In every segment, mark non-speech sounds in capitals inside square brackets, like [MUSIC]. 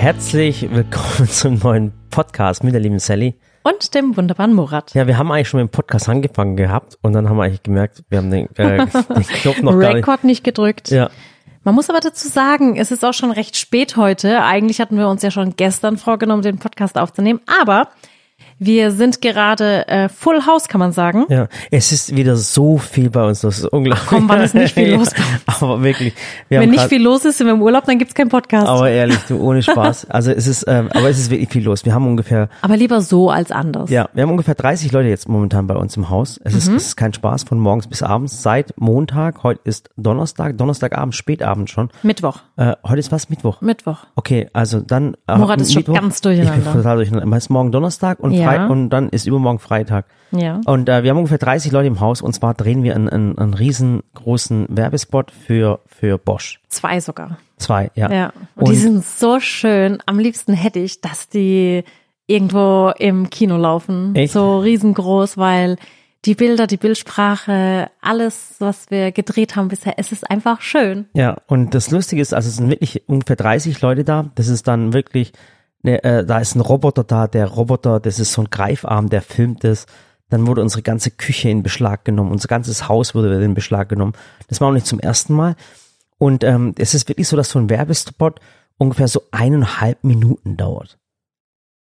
Herzlich willkommen [LAUGHS] zum neuen Podcast mit der lieben Sally. Und dem wunderbaren Murat. Ja, wir haben eigentlich schon mit dem Podcast angefangen gehabt und dann haben wir eigentlich gemerkt, wir haben den, äh, [LAUGHS] den Knopf noch gar nicht. Rekord nicht gedrückt. Ja, Man muss aber dazu sagen, es ist auch schon recht spät heute. Eigentlich hatten wir uns ja schon gestern vorgenommen, den Podcast aufzunehmen. Aber wir sind gerade äh, Full House, kann man sagen. ja. Es ist wieder so viel bei uns, das ist unglaublich. Ach komm, wann ist nicht viel [LAUGHS] los Aber wirklich. Wir Wenn nicht viel los ist, sind wir im Urlaub, dann gibt's keinen Podcast. Aber, Aber ehrlich, du, ohne Spaß. [LAUGHS] Also es ist, ähm, aber es ist wirklich viel los. Wir haben ungefähr, lieber so als anders. ja, wir haben ungefähr 30 Leute jetzt momentan bei uns im Haus. Es ist, Mhm. es ist kein Spaß von morgens bis abends. Seit Montag, heute ist Donnerstag, Donnerstagabend, Spätabend schon. Mittwoch. Äh, heute ist was? Mittwoch. Mittwoch. Okay, also dann. äh, Murat ist schon ganz durcheinander. Ich bin total durcheinander. Es ist morgen Donnerstag und, Ja. Frei und dann ist übermorgen Freitag. Ja. Und äh, wir haben ungefähr 30 Leute im Haus und zwar drehen wir einen, einen, einen riesengroßen Werbespot für, für Bosch. Zwei sogar. Zwei, ja. Ja. Und, die sind so schön. Am liebsten hätte ich, dass die irgendwo im Kino laufen. Echt? So riesengroß, weil die Bilder, die Bildsprache, alles, was wir gedreht haben bisher, es ist einfach schön. Ja, und das Lustige ist, also es sind wirklich ungefähr 30 Leute da. Das ist dann wirklich, ne, äh, da ist ein Roboter da, der Roboter, das ist so ein Greifarm, der filmt es. Dann wurde unsere ganze Küche in Beschlag genommen, unser ganzes Haus wurde in Beschlag genommen. Das war auch nicht zum ersten Mal. Und ähm, es ist wirklich so, dass so ein Werbespot ungefähr so eineinhalb Minuten dauert.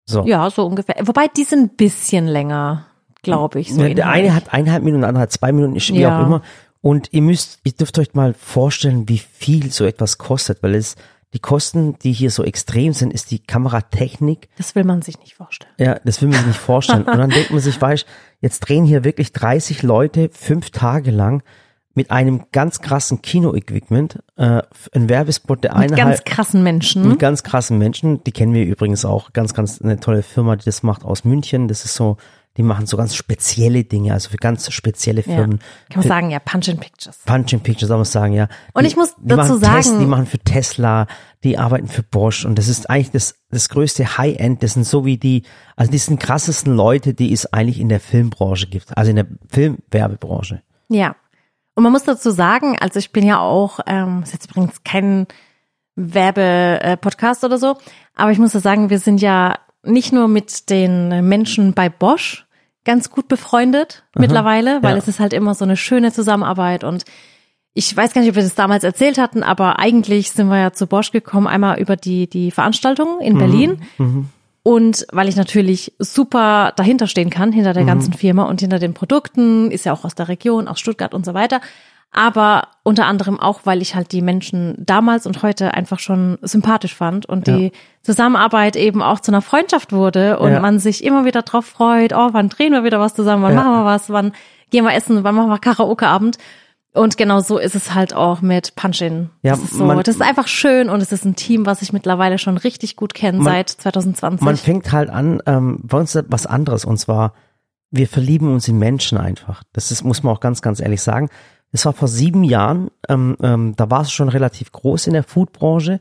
So. Ja, so ungefähr. Wobei die sind ein bisschen länger, glaube ich. So Ja, der eine hat eineinhalb Minuten, der andere hat zwei Minuten, wie Ja. auch immer. Und ihr müsst, ihr dürft euch mal vorstellen, wie viel so etwas kostet, weil es die Kosten, die hier so extrem sind, ist die Kameratechnik. Das will man sich nicht vorstellen. Ja, das will man sich nicht vorstellen. Und dann denkt man sich, weißt, jetzt drehen hier wirklich 30 Leute fünf Tage lang mit einem ganz krassen Kino-Equipment, äh, ein Werbespot, der Mit eine ganz halt- krassen Menschen. mit ganz krassen Menschen. Die kennen wir übrigens auch. Ganz, ganz eine tolle Firma, die das macht aus München. Das ist so, die machen so ganz spezielle Dinge, also für ganz spezielle ja. Firmen. Kann man sagen, ja, Punch in Pictures. Punch in Pictures, soll man sagen, ja. Und Die- ich muss dazu sagen- die machen für Tesla, die arbeiten für Bosch und das ist eigentlich das, das größte High-End. Das sind so wie die, also die sind krassesten Leute, die es eigentlich in der Filmbranche gibt, also in der Filmwerbebranche. Ja. Und man muss dazu sagen, also ich bin ja auch, ähm, ist jetzt übrigens kein Werbe-Podcast oder so, aber ich muss da sagen, wir sind ja nicht nur mit den Menschen bei Bosch ganz gut befreundet mittlerweile, weil ja. es ist halt immer so eine schöne Zusammenarbeit und ich weiß gar nicht, ob wir das damals erzählt hatten, aber eigentlich sind wir ja zu Bosch gekommen, einmal über die, die Veranstaltung in Berlin. Und weil ich natürlich super dahinter stehen kann, hinter der ganzen Firma und hinter den Produkten, ist ja auch aus der Region, aus Stuttgart und so weiter. Aber unter anderem auch, weil ich halt die Menschen damals und heute einfach schon sympathisch fand und Ja. die Zusammenarbeit eben auch zu einer Freundschaft wurde und Ja. man sich immer wieder drauf freut, oh, wann drehen wir wieder was zusammen, wann Ja. machen wir was, wann gehen wir essen, wann machen wir Karaoke-Abend. Und genau so ist es halt auch mit Punchin. Ja, das, ist so, man- das ist einfach schön und es ist ein Team, was ich mittlerweile schon richtig gut kenne seit 2020. Man fängt halt an, ähm, bei uns ist was anderes und zwar, wir verlieben uns in Menschen einfach. Das ist, muss man auch ganz, ganz ehrlich sagen. Es war vor sieben Jahren, ähm, ähm, da war es schon relativ groß in der Foodbranche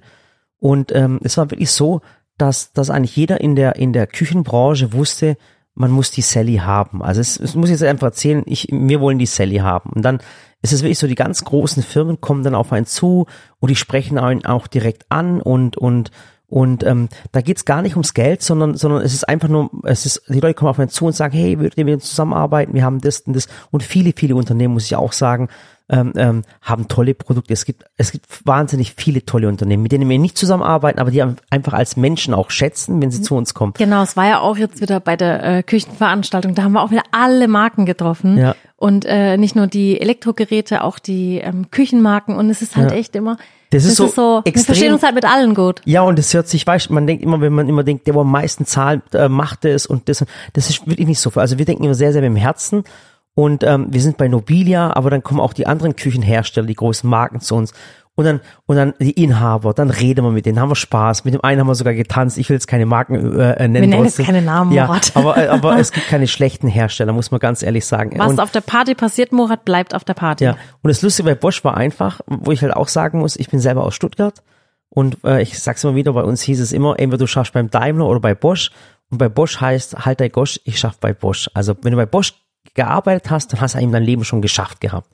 und ähm, es war wirklich so, dass, dass eigentlich jeder in der, in der Küchenbranche wusste, man muss die Sally haben. Also es, es muss jetzt einfach erzählen, ich, wir wollen die Sally haben. Und dann ist es wirklich so, die ganz großen Firmen kommen dann auf einen zu und die sprechen einen auch direkt an und, und, und ähm, da geht's gar nicht ums Geld, sondern, sondern es ist einfach nur, es ist, die Leute kommen auf einen zu und sagen, hey, würdet ihr mit uns zusammenarbeiten? Wir haben das und das. Und viele, viele Unternehmen, muss ich auch sagen, ähm, ähm, haben tolle Produkte. Es gibt, es gibt wahnsinnig viele tolle Unternehmen, mit denen wir nicht zusammenarbeiten, aber die einfach als Menschen auch schätzen, wenn sie zu uns kommen. Genau, es war ja auch jetzt wieder bei der äh, Küchenveranstaltung. Da haben wir auch wieder alle Marken getroffen. Ja. Und äh, nicht nur die Elektrogeräte, auch die ähm, Küchenmarken. Und es ist halt Ja. echt immer. Das ist so wir extrem- verstehen uns halt mit allen gut. Ja, und es hört sich, weißt man denkt immer, wenn man immer denkt, der, wo am meisten zahlt, äh, macht es und das. Das ist wirklich nicht so. Also wir denken immer sehr, sehr mit dem Herzen. Und ähm, wir sind bei Nobilia, aber dann kommen auch die anderen Küchenhersteller, die großen Marken zu uns. Und dann, und dann die Inhaber, dann reden wir mit denen, haben wir Spaß. Mit dem einen haben wir sogar getanzt. Ich will jetzt keine Marken äh, äh, nennen. Wir nennen jetzt keine Namen, ja, Murat. aber, äh, aber es [LAUGHS] gibt keine schlechten Hersteller, muss man ganz ehrlich sagen. Was und, auf der Party passiert, Murat, bleibt auf der Party. ja, und das Lustige bei Bosch war einfach, wo ich halt auch sagen muss, ich bin selber aus Stuttgart und äh, ich sag's immer wieder, bei uns hieß es immer, entweder du schaffst beim Daimler oder bei Bosch und bei Bosch heißt, halt dein Gosch, ich schaff bei Bosch. Also wenn du bei Bosch gearbeitet hast, dann hast du eigentlich dein Leben schon geschafft gehabt.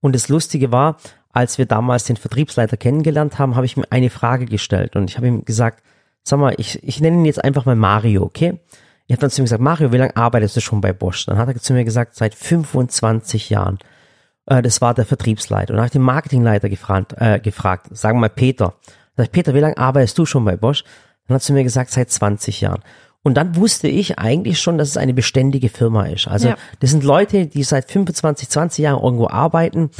Und das Lustige war, als wir damals den Vertriebsleiter kennengelernt haben, habe ich mir eine Frage gestellt und ich habe ihm gesagt, sag mal, ich, ich nenne ihn jetzt einfach mal Mario, okay? Ich habe dann zu ihm gesagt, Mario, wie lange arbeitest du schon bei Bosch? Dann hat er zu mir gesagt, seit 25 Jahren. Äh, das war der Vertriebsleiter. Und dann habe ich den Marketingleiter gefragt, äh, gefragt, sagen wir mal Peter. Sag ich, Peter, wie lange arbeitest du schon bei Bosch? Dann hat er zu mir gesagt, seit 20 Jahren. Und dann wusste ich eigentlich schon, dass es eine beständige Firma ist. Also Ja. das sind Leute, die seit 25, 20 Jahren irgendwo arbeiten.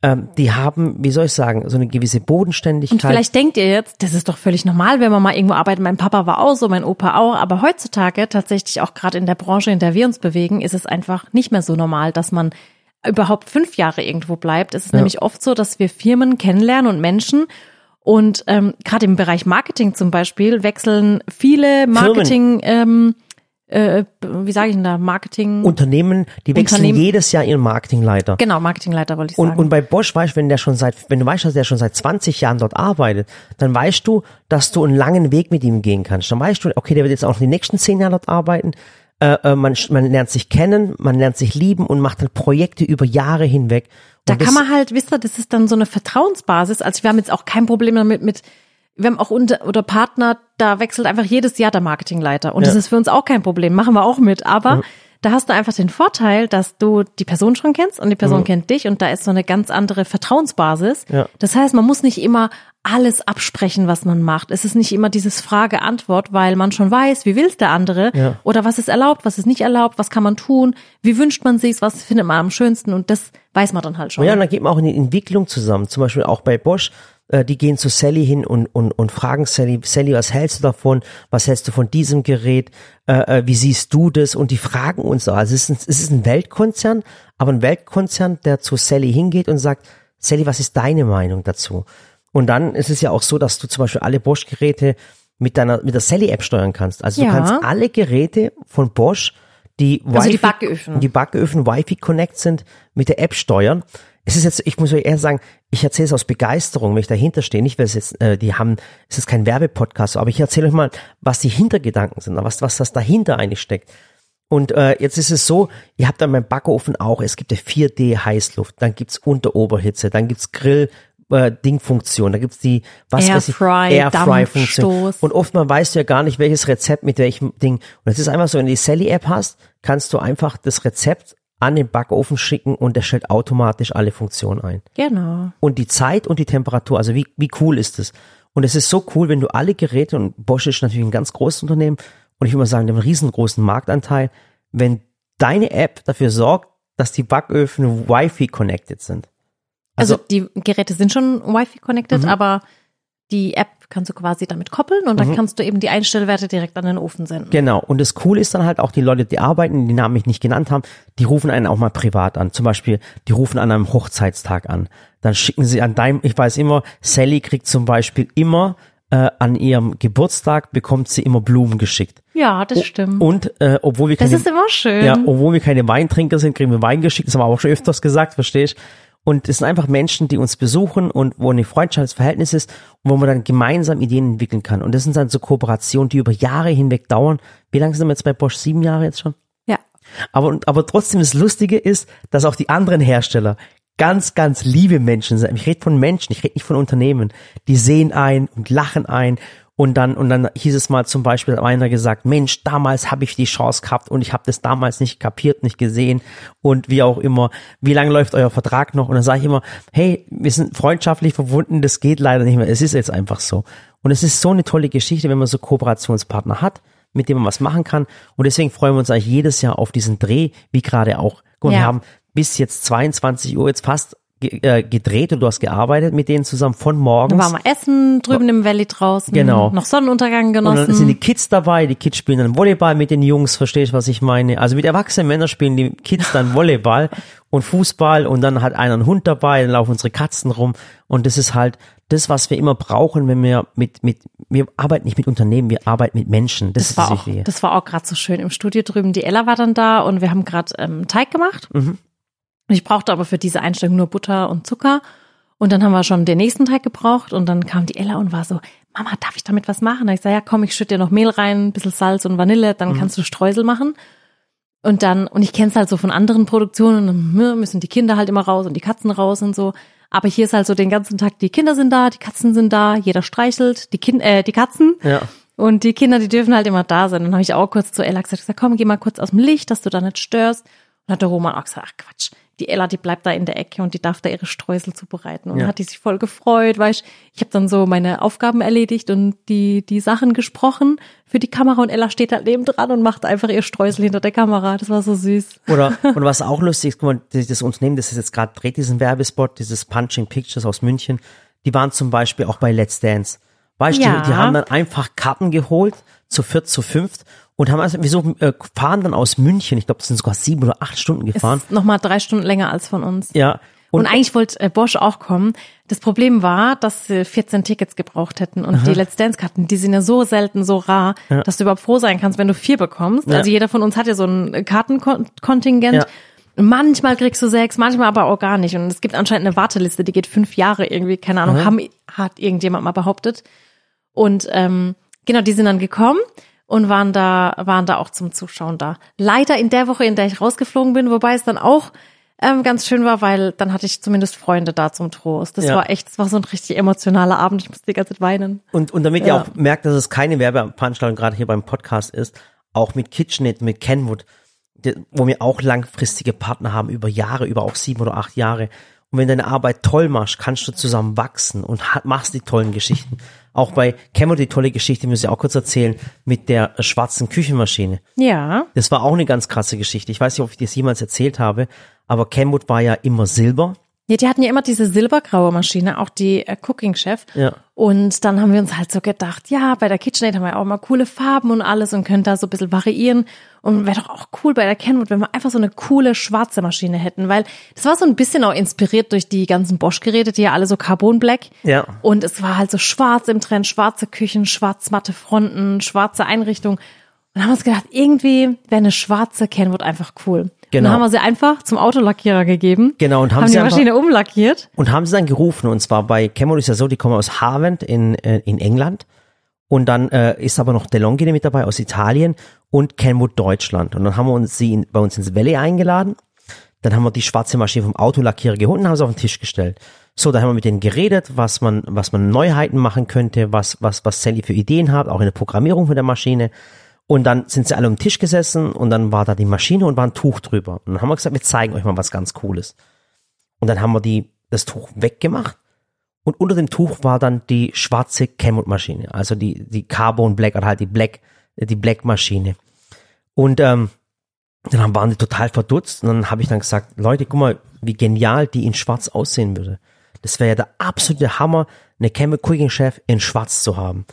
Ähm, die haben, wie soll ich sagen, so eine gewisse Bodenständigkeit. Und vielleicht denkt ihr jetzt, das ist doch völlig normal, wenn man mal irgendwo arbeitet. Mein Papa war auch so, mein Opa auch. Aber heutzutage, tatsächlich auch gerade in der Branche, in der wir uns bewegen, ist es einfach nicht mehr so normal, dass man überhaupt fünf Jahre irgendwo bleibt. Es ist Ja. nämlich oft so, dass wir Firmen kennenlernen und Menschen. Und ähm, gerade im Bereich Marketing zum Beispiel wechseln viele Marketing, ähm, äh, wie sage ich denn da, Marketing, Unternehmen, die wechseln Unternehmen- jedes Jahr ihren Marketingleiter. genau, Marketingleiter wollte ich Und, sagen. und bei Bosch weißt du, wenn der schon seit, wenn du weißt, dass der schon seit 20 Jahren dort arbeitet, dann weißt du, dass du einen langen Weg mit ihm gehen kannst. Dann weißt du, okay, der wird jetzt auch die nächsten 10 Jahre dort arbeiten. Äh, äh, man, man lernt sich kennen, man lernt sich lieben und macht dann Projekte über Jahre hinweg. Da Und kann das- man halt, wisst ihr, das ist dann so eine Vertrauensbasis. Also wir haben jetzt auch kein Problem damit mit, wir haben auch unter, oder Partner, da wechselt einfach jedes Jahr der Marketingleiter. Und das Ja. ist für uns auch kein Problem, machen wir auch mit. Aber da hast du einfach den Vorteil, dass du die Person schon kennst und die Person kennt dich und da ist so eine ganz andere Vertrauensbasis. Ja. Das heißt, man muss nicht immer alles absprechen, was man macht. Es ist nicht immer dieses Frage-Antwort, weil man schon weiß, wie will's der andere Ja. oder was ist erlaubt, was ist nicht erlaubt, was kann man tun, wie wünscht man sich's, was findet man am schönsten und das weiß man dann halt schon. Ja, und dann geht man auch in die Entwicklung zusammen. Zum Beispiel auch bei Bosch. Äh, die gehen zu Sally hin und, und, und fragen Sally, Sally, was hältst du davon? Was hältst du von diesem Gerät? Äh, äh, wie siehst du das? Und die fragen uns. Also es ist, ein, es ist ein Weltkonzern, aber ein Weltkonzern, der zu Sally hingeht und sagt, Sally, was ist deine Meinung dazu? Und dann ist es ja auch so, dass du zum Beispiel alle Bosch-Geräte mit deiner, mit der Sally-App steuern kannst. Also Ja. du kannst alle Geräte von Bosch, die Also die Backöfen. die Backöfen Wi-Fi Connect sind, mit der App steuern. Es ist jetzt, ich muss euch eher sagen, ich erzähle es aus Begeisterung, wenn ich dahinter stehe. Nicht, weil es jetzt, äh, die haben, es ist kein Werbepodcast, aber ich erzähle euch mal, was die Hintergedanken sind, was, was das dahinter eigentlich steckt. Und äh, jetzt ist es so, ihr habt dann beim Backofen auch, es gibt ja 4D Heißluft, dann gibt's Unteroberhitze, dann gibt's Grill, äh, Dingfunktion, da gibt's die was Airfry, Airfry-Funktion. Und oftmal weißt du ja gar nicht, welches Rezept mit welchem Ding. Und es ist einfach so, wenn du die Sally-App hast, kannst du einfach das Rezept an den Backofen schicken und der stellt automatisch alle Funktionen ein. Genau. Und die Zeit und die Temperatur, also wie, wie cool ist es? Und es ist so cool, wenn du alle Geräte, und Bosch ist natürlich ein ganz großes Unternehmen, und ich würde mal sagen, einen riesengroßen Marktanteil, wenn deine App dafür sorgt, dass die Backöfen Wi-Fi connected sind. Also, Also, die Geräte sind schon Wi-Fi connected, Mhm. aber die App kannst du quasi damit koppeln und Mhm. dann kannst du eben die Einstellwerte direkt an den Ofen senden. Genau. Und das Coole ist dann halt auch die Leute, die arbeiten, die Namen ich nicht genannt haben, die rufen einen auch mal privat an. Zum Beispiel, die rufen an einem Hochzeitstag an. Dann schicken sie an deinem, ich weiß immer, Sally kriegt zum Beispiel immer äh, an ihrem Geburtstag bekommt sie immer Blumen geschickt. Ja, das stimmt. Und äh, obwohl wir das keine, ist immer schön. ja, obwohl wir keine Weintrinker sind, kriegen wir Wein geschickt. Das haben wir auch schon öfters gesagt, verstehst? Und es sind einfach Menschen, die uns besuchen und wo eine freundschaftliches Verhältnis ist und wo man dann gemeinsam Ideen entwickeln kann. Und das sind dann so Kooperationen, die über Jahre hinweg dauern. Wie lange sind wir jetzt bei Bosch? Sieben Jahre jetzt schon? ja. Aber, aber trotzdem das Lustige ist, dass auch die anderen Hersteller ganz, ganz liebe Menschen sind. Ich rede von Menschen, ich rede nicht von Unternehmen. Die sehen ein und lachen ein. Und dann, und dann hieß es mal zum Beispiel, hat einer gesagt, Mensch, damals habe ich die Chance gehabt und ich habe das damals nicht kapiert, nicht gesehen und wie auch immer, wie lange läuft euer Vertrag noch? Und dann sage ich immer, hey, wir sind freundschaftlich verbunden, das geht leider nicht mehr. Es ist jetzt einfach so. Und es ist so eine tolle Geschichte, wenn man so Kooperationspartner hat, mit dem man was machen kann. Und deswegen freuen wir uns eigentlich jedes Jahr auf diesen Dreh, wie gerade auch. Guck, Ja. Wir haben bis jetzt 22 Uhr jetzt fast gedreht und du hast gearbeitet mit denen zusammen von morgens. Dann waren wir essen, drüben im Valley draußen. Genau. Noch Sonnenuntergang und dann genossen. sind die Kids dabei, die Kids spielen dann Volleyball mit den Jungs, verstehst du, was ich meine? Also mit erwachsenen Männern spielen die Kids dann Volleyball [LAUGHS] und Fußball und dann hat einer einen Hund dabei, dann laufen unsere Katzen rum und das ist halt das, was wir immer brauchen, wenn wir mit, mit, wir arbeiten nicht mit Unternehmen, wir arbeiten mit Menschen. Das, das war auch, das war auch gerade so schön im Studio drüben. Die Ella war dann da und wir haben gerade ähm, Teig gemacht. Mhm. Und ich brauchte aber für diese Einstellung nur Butter und Zucker. Und dann haben wir schon den nächsten Teig gebraucht und dann kam die Ella und war so, Mama, darf ich damit was machen? Da ich sage, ja komm, ich schütte dir noch Mehl rein, ein bisschen Salz und Vanille, dann Mhm. kannst du Streusel machen. Und dann, und ich kenne es halt so von anderen Produktionen, dann hm, müssen die Kinder halt immer raus und die Katzen raus und so. Aber hier ist halt so den ganzen Tag, die Kinder sind da, die Katzen sind da, jeder streichelt, die, kind, äh, die Katzen. Ja. Und die Kinder, die dürfen halt immer da sein. Dann habe ich auch kurz zu Ella gesagt, komm, geh mal kurz aus dem Licht, dass du da nicht störst. Und hat der Roman auch gesagt, ach Quatsch, die Ella, die bleibt da in der Ecke und die darf da ihre Streusel zubereiten. Und Ja. hat die sich voll gefreut, weil ich, ich habe dann so meine Aufgaben erledigt und die, die Sachen gesprochen für die Kamera und Ella steht halt neben dran und macht einfach ihr Streusel hinter der Kamera. Das war so süß. Oder, [LAUGHS] und was auch lustig ist, guck mal, das Unternehmen, das ist jetzt gerade dreht, diesen Werbespot, dieses Punching Pictures aus München, die waren zum Beispiel auch bei Let's Dance. Weißt du, Ja. die, die haben dann einfach Karten geholt, zu viert, zu fünft, und haben also, wieso, äh, fahren dann aus München, ich glaube, das sind sogar sieben oder acht Stunden gefahren. Ist nochmal drei Stunden länger als von uns. Ja. Und, eigentlich wollte äh, Bosch auch kommen. Das Problem war, dass sie 14 Tickets gebraucht hätten. Und die Let's Dance-Karten, die sind ja so selten, so rar, dass du überhaupt froh sein kannst, wenn du vier bekommst. Ja. Also jeder von uns hat ja so ein Kartenkontingent. Ja. Manchmal kriegst du sechs, manchmal aber auch gar nicht. Und es gibt anscheinend eine Warteliste, die geht fünf Jahre irgendwie, keine Ahnung, haben, hat irgendjemand mal behauptet. Und ähm, genau, die sind dann gekommen und waren da, waren da auch zum Zuschauen da. Leider in der Woche, in der ich rausgeflogen bin, wobei es dann auch ähm, ganz schön war, weil dann hatte ich zumindest Freunde da zum Trost. Das Ja. war echt, das war so ein richtig emotionaler Abend. Ich musste die ganze Zeit weinen. Und, und damit Ja. ihr auch merkt, dass es keine Werbeveranstaltung gerade hier beim Podcast ist, auch mit KitchenAid, mit Kenwood, wo wir auch langfristige Partner haben, über Jahre, über auch sieben oder acht Jahre. Und wenn deine Arbeit toll machst, kannst du zusammen wachsen und machst die tollen Geschichten. Auch bei Kenwood die tolle Geschichte, muss ich auch kurz erzählen, mit der schwarzen Küchenmaschine. Ja. Das war auch eine ganz krasse Geschichte. Ich weiß nicht, ob ich das jemals erzählt habe, aber Kenwood war ja immer Silber. Ja, die hatten ja immer diese silbergraue Maschine, auch die äh, Cooking Chef. Ja. Und dann haben wir uns halt so gedacht, ja, bei der KitchenAid haben wir auch mal coole Farben und alles und können da so ein bisschen variieren. Und wäre doch auch cool bei der Kenwood, wenn wir einfach so eine coole schwarze Maschine hätten, weil das war so ein bisschen auch inspiriert durch die ganzen Bosch-Geräte, die ja alle so Carbon Black. Ja. Und es war halt so schwarz im Trend, schwarze Küchen, schwarz-matte Fronten, schwarze Einrichtung. Und dann haben wir uns gedacht, irgendwie wäre eine schwarze Kenwood einfach cool. Und Genau. dann haben wir sie einfach zum Autolackierer gegeben. Genau, und haben haben sie die Maschine umlackiert. Und haben sie dann gerufen, und zwar bei Cameron ist ja so, die kommen aus Harvard in, äh, in England. Und dann äh, ist aber noch DeLonghi mit dabei aus Italien und Kenwood Deutschland. Und dann haben wir uns sie in, bei uns ins Valley eingeladen. Dann haben wir die schwarze Maschine vom Autolackierer geholt und haben sie auf den Tisch gestellt. So, da haben wir mit denen geredet, was man, was man Neuheiten machen könnte, was, was, was Sally für Ideen hat, auch in der Programmierung von der Maschine. Und dann sind sie alle am Tisch gesessen und dann war da die Maschine und war ein Tuch drüber. Und dann haben wir gesagt, wir zeigen euch mal was ganz Cooles. Und dann haben wir die, das Tuch weggemacht. Und unter dem Tuch war dann die schwarze Kenwood-Maschine, also die, die Carbon Black oder halt die Black, die Black-Maschine. Und ähm, dann waren die total verdutzt und dann habe ich dann gesagt, Leute, guck mal, wie genial die in schwarz aussehen würde. Das wäre ja der absolute Hammer, eine Kenwood Cooking Chef in schwarz zu haben.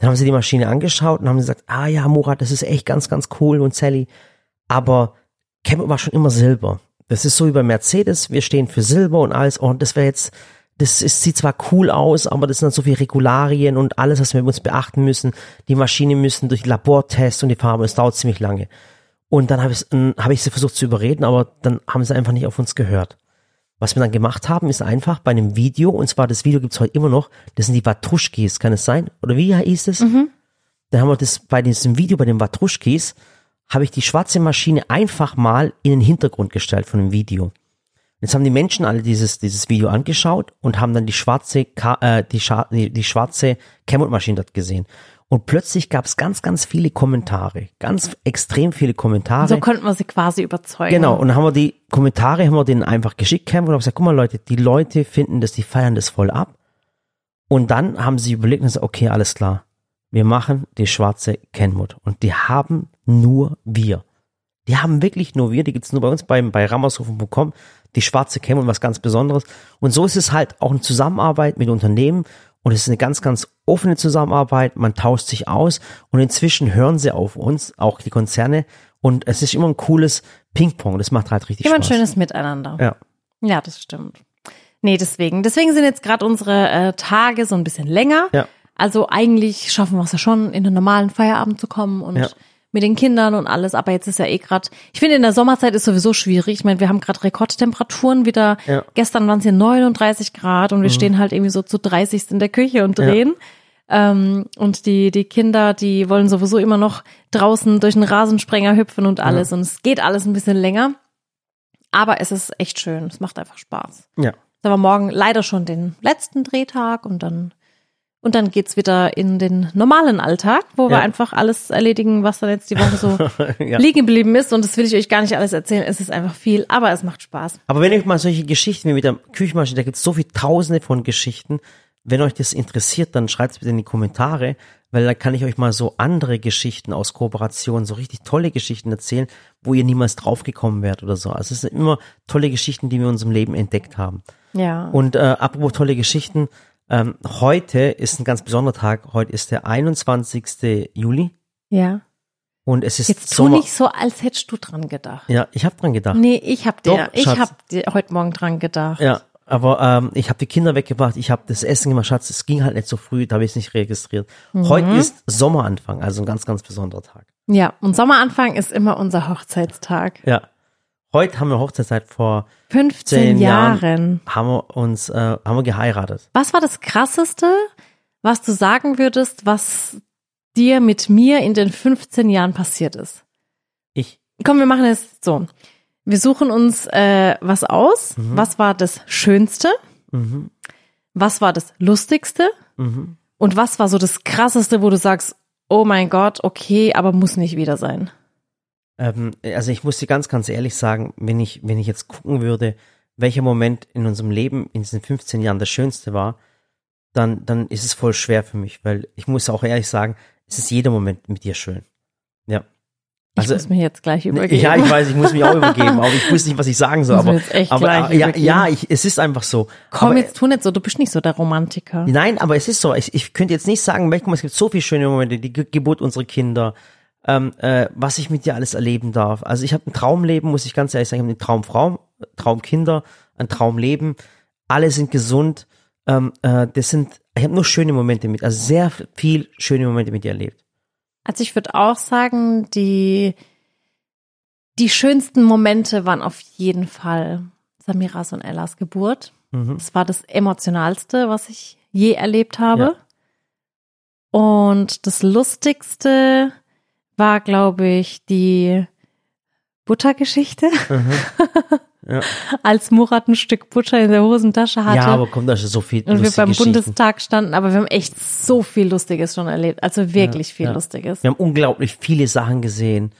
Dann haben sie die Maschine angeschaut und haben gesagt, ah ja, Murat, das ist echt ganz, ganz cool und Sally. Aber Kenwood war schon immer Silber. Das ist so wie bei Mercedes, wir stehen für Silber und alles. Und das wäre jetzt, das ist, sieht zwar cool aus, aber das sind dann so viele Regularien und alles, was wir uns beachten müssen. Die Maschinen müssen durch Labortests und die Farbe, das dauert ziemlich lange. Und dann habe ich, hab ich sie versucht zu überreden, aber dann haben sie einfach nicht auf uns gehört. Was wir dann gemacht haben, ist einfach bei einem Video, und zwar das Video gibt's heute immer noch, das sind die Watruschkis, kann es sein? Oder wie hieß es? Dann haben wir das bei diesem Video, bei den Watruschkis, habe ich die schwarze Maschine einfach mal in den Hintergrund gestellt von dem Video. Jetzt haben die Menschen alle dieses, dieses Video angeschaut und haben dann die schwarze, Ka äh, die, Scha die, die schwarze Kenwood-Maschine dort gesehen. Und plötzlich gab es ganz, ganz viele Kommentare. Ganz extrem viele Kommentare. So konnten wir sie quasi überzeugen. Genau, und dann haben wir die Kommentare, haben wir denen einfach geschickt, Cam, und haben gesagt, guck mal Leute, die Leute finden das, die feiern das voll ab. Und dann haben sie überlegt und gesagt, okay, alles klar, wir machen die schwarze Kenwood. Und die haben nur wir. Die haben wirklich nur wir, die gibt's nur bei uns beim, bei rammershofen.com, die schwarze Kenwood, was ganz Besonderes. Und so ist es halt auch eine Zusammenarbeit mit Unternehmen und es ist eine ganz, ganz offene Zusammenarbeit, man tauscht sich aus und inzwischen hören sie auf uns, auch die Konzerne, und es ist immer ein cooles Ping-Pong, das macht halt richtig Immer ein Spaß. schönes Miteinander. Ja. Ja, das stimmt. Nee, deswegen. Deswegen sind jetzt gerade unsere äh, Tage so ein bisschen länger. Ja. Also eigentlich schaffen wir es ja schon, in den normalen Feierabend zu kommen und Ja. Mit den Kindern und alles. Aber jetzt ist ja eh gerade. Ich finde, in der Sommerzeit ist sowieso schwierig. Ich meine, wir haben gerade Rekordtemperaturen wieder. Ja. Mhm. Gestern waren es hier 39 Grad und wir stehen halt irgendwie so zu 30 in der Küche und drehen. Ähm, und die, die Kinder, die wollen sowieso immer noch draußen durch den Rasensprenger hüpfen und alles. Und es geht alles ein bisschen länger. Aber es ist echt schön. Es macht einfach Spaß. Ja. Jetzt haben wir morgen leider schon den letzten Drehtag und dann Und dann geht's wieder in den normalen Alltag, wo Ja. wir einfach alles erledigen, was dann jetzt die Woche so [LAUGHS] Ja. liegen geblieben ist. Und das will ich euch gar nicht alles erzählen. Es ist einfach viel, aber es macht Spaß. Aber wenn euch mal solche Geschichten wie mit der Küchenmaschine, da gibt's so viele tausende von Geschichten. Wenn euch das interessiert, dann schreibt's bitte in die Kommentare, weil da kann ich euch mal so andere Geschichten aus Kooperation, so richtig tolle Geschichten erzählen, wo ihr niemals draufgekommen wärt oder so. Also es sind immer tolle Geschichten, die wir in unserem Leben entdeckt haben. Ja. Und äh, apropos tolle Geschichten, ähm, heute ist ein ganz besonderer Tag. Heute ist der 21. Juli ja. und es ist Jetzt tu nicht so, als hättest du dran gedacht. Ja, ich habe dran gedacht. Nee, ich hab dir, Doch, ich Schatz. hab dir heute Morgen dran gedacht. Ja, aber ähm, ich habe die Kinder weggebracht, ich habe das Essen gemacht, Schatz, es ging halt nicht so früh, da habe ich es nicht registriert. Mhm. Heute ist Sommeranfang, also ein ganz, ganz besonderer Tag. Ja, und Sommeranfang ist immer unser Hochzeitstag. Ja. Heute haben wir Hochzeitszeit vor 15 zehn Jahren. Jahren haben wir uns, äh, haben wir geheiratet. Was war das krasseste, was du sagen würdest, was dir mit mir in den 15 Jahren passiert ist? Ich, Komm, wir machen es so. Wir suchen uns äh, was aus. Was war das Schönste? mhm, Was war das Lustigste? mhm. Und was war so das Krasseste, wo du sagst, oh mein Gott, okay, aber muss nicht wieder sein? Ähm, also ich muss dir ganz, ganz ehrlich sagen, wenn ich, wenn ich jetzt gucken würde, welcher Moment in unserem Leben in diesen 15 Jahren der schönste war, dann, dann ist es voll schwer für mich, weil ich muss auch ehrlich sagen, es ist jeder Moment mit dir schön. Ja. Ich muss mir jetzt gleich übergeben. Ja, ich weiß, ich muss mich auch [LAUGHS] übergeben, aber ich wusste nicht, was ich sagen soll. Aber, aber ja, ja ich, es ist einfach so. Komm, aber, jetzt tu nicht so, du bist nicht so der Romantiker. Nein, aber es ist so. Ich, ich könnte jetzt nicht sagen, guck mal, es gibt so viele schöne Momente, die Ge Geburt unserer Kinder, ähm, äh, was ich mit dir alles erleben darf. Also ich habe ein Traumleben, muss ich ganz ehrlich sagen, ich habe eine Traumfrau, Traumkinder, ein Traumleben. Alle sind gesund. Ähm, äh, das sind, ich habe nur schöne Momente mit, also sehr viel schöne Momente mit dir erlebt. Also ich würde auch sagen, die, die schönsten Momente waren auf jeden Fall Samiras und Ellas Geburt. Mhm. Das war das emotionalste, was ich je erlebt habe. Ja. Und das lustigste war, glaube ich, die Buttergeschichte, [LAUGHS] Ja. als Murat ein Stück Butter in der Hosentasche hatte. ja, aber kommt da schon so viel und wir beim. Bundestag standen, aber wir haben echt so viel Lustiges schon erlebt. Also wirklich viel ja. Lustiges. Wir haben unglaublich viele Sachen gesehen.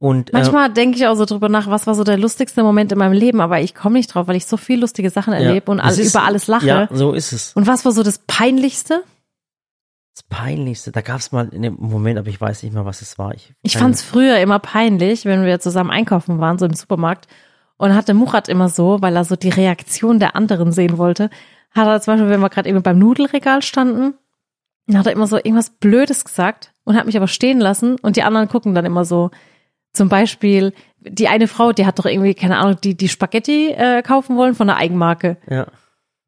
Und äh, Manchmal denke ich auch so drüber nach, was war so der lustigste Moment in meinem Leben, aber ich komme nicht drauf, weil ich so viel lustige Sachen ja, erlebe und all, ist- über alles lache. Ja, so ist es. Und was war so das Peinlichste? Das Peinlichste, da gab es mal einen Moment, aber ich weiß nicht mehr, was es war. Ich, Ich fand's früher immer peinlich, wenn wir zusammen einkaufen waren, so im Supermarkt. Und hatte Murat immer so, weil er so die Reaktion der anderen sehen wollte, hat er zum Beispiel, wenn wir gerade eben beim Nudelregal standen, dann hat er immer so irgendwas Blödes gesagt und hat mich aber stehen lassen und die anderen gucken dann immer so. Zum Beispiel, die eine Frau, die hat doch irgendwie, keine Ahnung, die, die Spaghetti äh, kaufen wollen von einer Eigenmarke. Ja.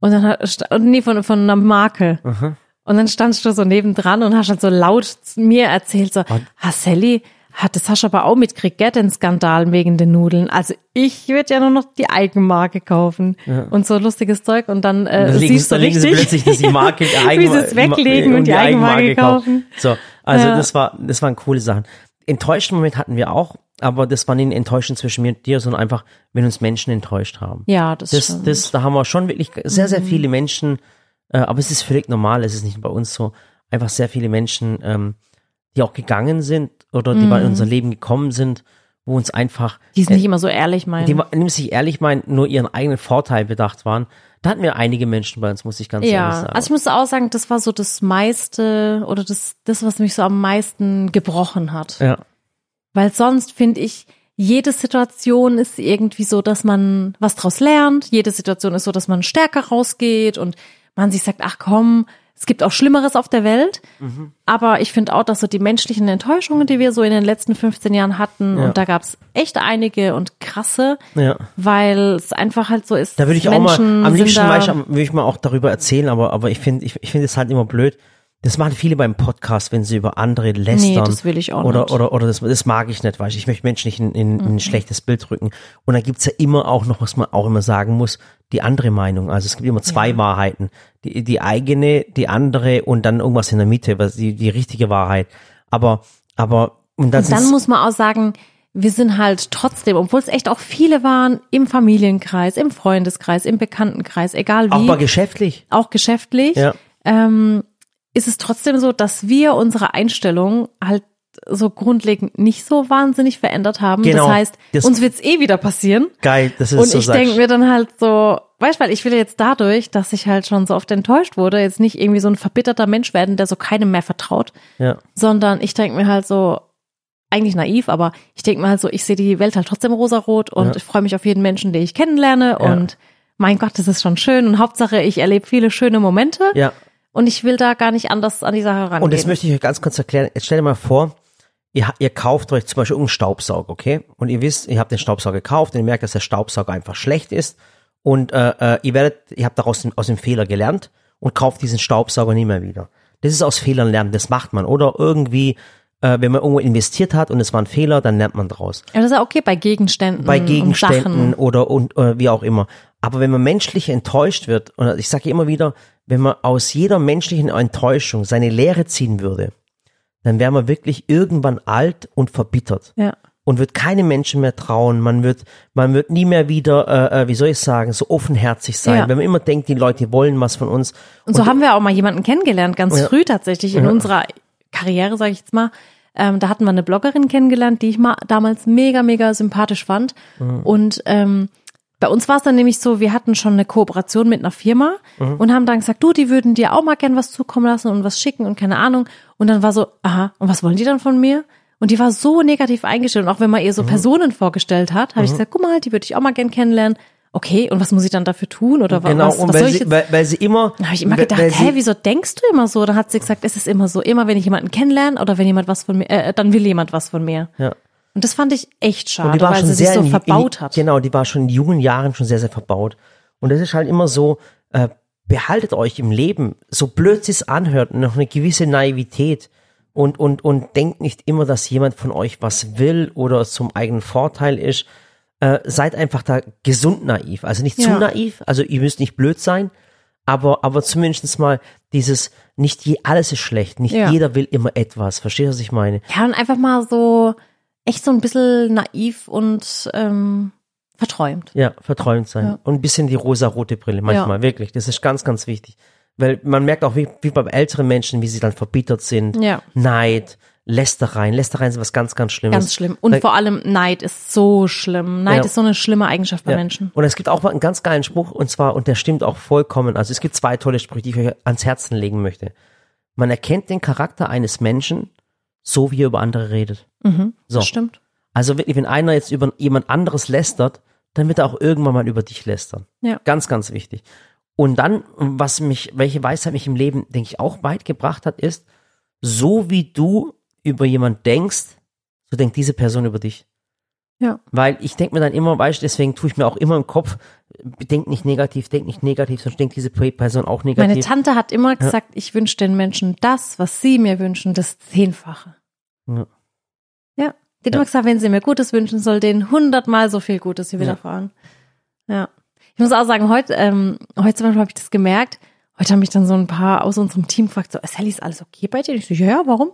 Und dann hat, und nee, von, von einer Marke. Aha. Und dann standst du so nebendran und hast dann so laut mir erzählt, so, Und- ah, Sally, hat das hast du aber auch mitgekriegt, gell, den Skandal wegen den Nudeln. Also ich würde ja nur noch die Eigenmarke kaufen. Und so lustiges Zeug und dann äh, Dann legen, siehst du dann richtig, plötzlich, dass die Marke [LAUGHS] die wie Eigenma- sie es weglegen und die Eigenmarke kaufen. So, also Ja. das war, das waren coole Sachen. Enttäuschten Moment hatten wir auch, aber das war nicht ein Enttäuschen zwischen mir und dir, sondern einfach, wenn uns Menschen enttäuscht haben. Ja, das, Das, stimmt. das, da haben wir schon wirklich sehr, Mhm. sehr viele Menschen, äh, aber es ist völlig normal, es ist nicht bei uns so, einfach sehr viele Menschen, ähm, die auch gegangen sind oder die mal in unser Leben gekommen sind, wo uns einfach, die sind nicht immer so ehrlich, meinen. die nehmen sich ehrlich meinen, nur ihren eigenen Vorteil bedacht waren. Da hatten wir einige Menschen bei uns, muss ich ganz ehrlich Ja, sagen. also ich muss auch sagen, das war so das meiste oder das, das, was mich so am meisten gebrochen hat. ja. Weil sonst finde ich, jede Situation ist irgendwie so, dass man was draus lernt. Jede Situation ist so, dass man stärker rausgeht und man sich sagt, ach komm, es gibt auch Schlimmeres auf der Welt. Mhm. Aber ich finde auch, dass so die menschlichen Enttäuschungen, die wir so in den letzten 15 Jahren hatten, Ja. und da gab es echt einige und krasse, Ja. weil es einfach halt so ist. Da würde ich dass auch mal, Menschen am liebsten würde ich mal auch darüber erzählen, aber, aber ich finde, ich, ich finde es halt immer blöd. Das machen viele beim Podcast, wenn sie über andere lästern. das will ich auch oder, nicht. Oder, oder das, das mag ich nicht, weißt du. Ich möchte Menschen nicht in, in, in ein schlechtes Bild rücken. Und dann gibt's ja immer auch noch, was man auch immer sagen muss, die andere Meinung. Also es gibt immer zwei Wahrheiten. Die, die eigene, die andere und dann irgendwas in der Mitte, was die, die richtige Wahrheit. Aber, aber, und dann, Und dann muss man auch sagen, wir sind halt trotzdem, obwohl es echt auch viele waren, im Familienkreis, im Freundeskreis, im Bekanntenkreis, egal wie, auch mal geschäftlich. auch geschäftlich, Ja. ähm, ist es trotzdem so, dass wir unsere Einstellung halt so grundlegend nicht so wahnsinnig verändert haben. Genau. Das heißt, Das- uns wird's eh wieder passieren. Geil, das ist Und so ich denke mir dann halt so, weißt du, weil ich will jetzt dadurch, dass ich halt schon so oft enttäuscht wurde, jetzt nicht irgendwie so ein verbitterter Mensch werden, der so keinem mehr vertraut, Ja. sondern ich denke mir halt so, eigentlich naiv, aber ich denke mir halt so, ich sehe die Welt halt trotzdem rosarot und Ja. ich freue mich auf jeden Menschen, den ich kennenlerne Ja. und mein Gott, das ist schon schön und Hauptsache, ich erlebe viele schöne Momente Ja. Und ich will da gar nicht anders an die Sache rangehen. Und das möchte ich euch ganz kurz erklären. Jetzt stell dir mal vor, ihr, ihr kauft euch zum Beispiel irgendeinen Staubsauger, okay? Und ihr wisst, ihr habt den Staubsauger gekauft und ihr merkt, dass der Staubsauger einfach schlecht ist. Und äh, äh, ihr werdet, ihr habt daraus aus dem Fehler gelernt und kauft diesen Staubsauger nie mehr wieder. Das ist aus Fehlern lernen, das macht man. Oder irgendwie, äh, wenn man irgendwo investiert hat und es war ein Fehler, dann lernt man draus. ja, das ist ja okay bei Gegenständen, bei und Gegenständen Sachen. oder und äh, wie auch immer. Aber wenn man menschlich enttäuscht wird, und ich sage immer wieder, wenn man aus jeder menschlichen Enttäuschung seine Lehre ziehen würde, dann wäre man wirklich irgendwann alt und verbittert Ja. und wird keinem Menschen mehr trauen. Man wird, man wird nie mehr wieder, äh, äh, wie soll ich sagen, so offenherzig sein. Ja. Wenn man immer denkt, die Leute wollen was von uns. Und so haben wir auch mal jemanden kennengelernt, ganz Ja. früh tatsächlich in Ja. unserer Karriere, sage ich jetzt mal. Ähm, da hatten wir eine Bloggerin kennengelernt, die ich mal damals mega, mega sympathisch fand. Mhm. Und ähm, bei uns war es dann nämlich so, wir hatten schon eine Kooperation mit einer Firma Mhm. und haben dann gesagt, du, die würden dir auch mal gern was zukommen lassen und was schicken und keine Ahnung. Und dann war so, aha, und was wollen die dann von mir? Und die war so negativ eingestellt. Und auch wenn man ihr Mhm. so Personen vorgestellt hat, habe ich gesagt, guck mal, die würde ich auch mal gern kennenlernen. Okay, und was muss ich dann dafür tun? Oder Genau, was, und was weil soll ich sie, jetzt weil, weil sie immer, da habe ich immer gedacht, hä, wieso denkst du immer so? Dann hat sie gesagt, es ist immer so, immer wenn ich jemanden kennenlerne oder wenn jemand was von mir, äh, dann will jemand was von mir. Ja. Und das fand ich echt Und schade, die war weil schon sie sich sehr so in, verbaut in, hat. Genau, die war schon in jungen Jahren schon sehr, sehr verbaut. Und das ist halt immer so, äh, behaltet euch im Leben, so blöd es sich anhört, noch eine gewisse Naivität und, und, und denkt nicht immer, dass jemand von euch was will oder zum eigenen Vorteil ist. Äh, seid einfach da gesund naiv. Also nicht zu Ja. naiv, also ihr müsst nicht blöd sein, aber, aber zumindest mal dieses, nicht je, alles ist schlecht, nicht Ja. jeder will immer etwas. Verstehst du, was ich meine? Ja, und einfach mal so, echt so ein bisschen naiv und ähm, verträumt. Ja, verträumt sein. Ja. Und ein bisschen die rosa-rote Brille, manchmal, wirklich. Das ist ganz, ganz wichtig. Weil man merkt auch, wie, wie bei älteren Menschen, wie sie dann verbittert sind. Ja. Neid, Lästereien. Lästereien sind was ganz, ganz Schlimmes. Ganz schlimm. Und Da- vor allem Neid ist so schlimm. Neid Ja. ist so eine schlimme Eigenschaft bei ja. Menschen. Und es gibt auch mal einen ganz geilen Spruch, und zwar, und der stimmt auch vollkommen. Also es gibt zwei tolle Sprüche, die ich euch ans Herzen legen möchte. Man erkennt den Charakter eines Menschen, so wie er über andere redet. So. Das stimmt. Also wirklich, wenn einer jetzt über jemand anderes lästert, dann wird er auch irgendwann mal über dich lästern. Ja. Ganz, ganz wichtig. Und dann, was mich, welche Weisheit mich im Leben, denke ich, auch weit gebracht hat, ist, so wie du über jemand denkst, so denkt diese Person über dich. Ja. Weil ich denke mir dann immer, weißt du, deswegen tue ich mir auch immer im Kopf, denk nicht negativ, denk nicht negativ, sonst denkt diese Person auch Meine negativ. Tante hat immer gesagt, ich wünsche den Menschen das, was sie mir wünschen, das Zehnfache. Ja. Ja. Die hat Ja. immer gesagt, wenn sie mir Gutes wünschen, soll denen hundertmal so viel Gutes hier widerfahren. Ja. Ich muss auch sagen, heute, ähm, heute zum Beispiel habe ich das gemerkt. Heute haben mich dann so ein paar aus unserem Team gefragt, so, Sally, ist alles okay bei dir? Und ich so, ja, ja, warum?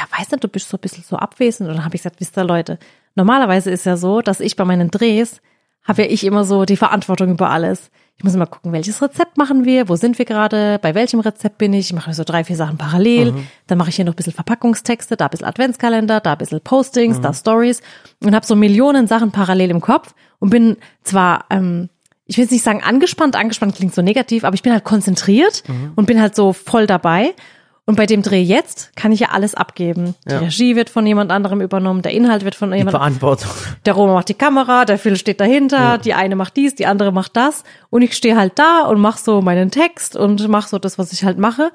Ja, weiß nicht, du bist so ein bisschen so abwesend. Und dann habe ich gesagt, wisst ihr, Leute, normalerweise ist ja so, dass ich bei meinen Drehs habe ja ich immer so die Verantwortung über alles. Ich muss immer gucken, welches Rezept machen wir, wo sind wir gerade, bei welchem Rezept bin ich. Ich mache so drei, vier Sachen parallel. Dann mache ich hier noch ein bisschen Verpackungstexte, da ein bisschen Adventskalender, da ein bisschen Postings, da Stories und habe so Millionen Sachen parallel im Kopf und bin zwar, ähm, ich will jetzt nicht sagen angespannt, angespannt klingt so negativ, aber ich bin halt konzentriert und bin halt so voll dabei. Und bei dem Dreh jetzt kann ich ja alles abgeben. Die Regie wird von jemand anderem übernommen, der Inhalt wird von jemand Verantwortung. der Roma macht die Kamera, der Phil steht dahinter, die eine macht dies, die andere macht das und ich stehe halt da und mache so meinen Text und mache so das, was ich halt mache.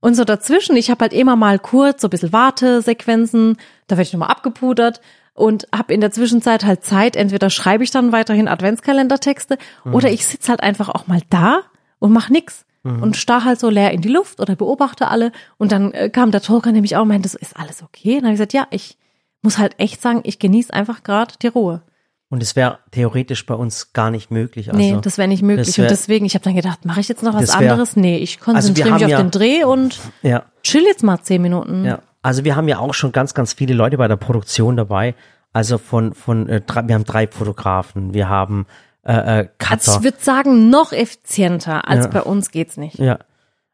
Und so dazwischen, ich habe halt immer mal kurz so ein bisschen Wartesequenzen, da werde ich nochmal abgepudert und habe in der Zwischenzeit halt Zeit, entweder schreibe ich dann weiterhin Adventskalendertexte oder ich sitz halt einfach auch mal da und mach nix. Und starr halt so leer in die Luft oder beobachte alle. Und dann äh, kam der Tolker nämlich auch und meinte, so, ist alles okay? Und dann habe ich gesagt, ja, ich muss halt echt sagen, ich genieße einfach gerade die Ruhe. Und es wäre theoretisch bei uns gar nicht möglich. Also, Nee, das wäre nicht möglich. wär- und deswegen, ich habe dann gedacht, mache ich jetzt noch was wär- anderes? Nee, ich Also konzentriere mich haben auf ja- den Dreh und ja. chill jetzt mal zehn Minuten. Ja, also wir haben ja auch schon ganz, ganz viele Leute bei der Produktion dabei. Also von, von, äh, drei, wir haben drei Fotografen, wir haben äh, äh, Also Cutter. ich würde sagen, noch effizienter als Ja. bei uns geht's nicht. ja.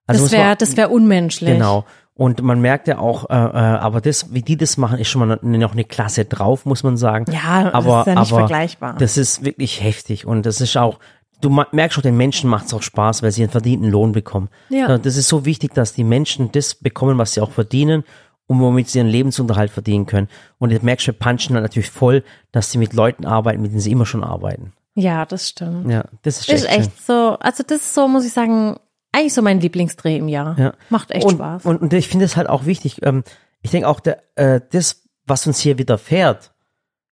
Also das wäre das wär unmenschlich. Genau. Und man merkt ja auch, äh, äh, aber das, wie die das machen, ist schon mal noch eine Klasse drauf, muss man sagen. Ja, das aber, ist ja nicht aber vergleichbar. Das ist wirklich heftig und das ist auch, du merkst schon, den Menschen macht es auch Spaß, weil sie einen verdienten Lohn bekommen. Ja. Das ist so wichtig, dass die Menschen das bekommen, was sie auch verdienen und womit sie ihren Lebensunterhalt verdienen können. Und jetzt merkst du, wir punchen dann natürlich voll, dass sie mit Leuten arbeiten, mit denen sie immer schon arbeiten. Ja, das stimmt. Ja, das ist, Ist echt, echt so, also das ist so, muss ich sagen, eigentlich so mein Lieblingsdreh im Jahr. Ja. Macht echt und, Spaß. Und, und ich finde es halt auch wichtig. Ähm, ich denke auch, der, äh, das, was uns hier widerfährt,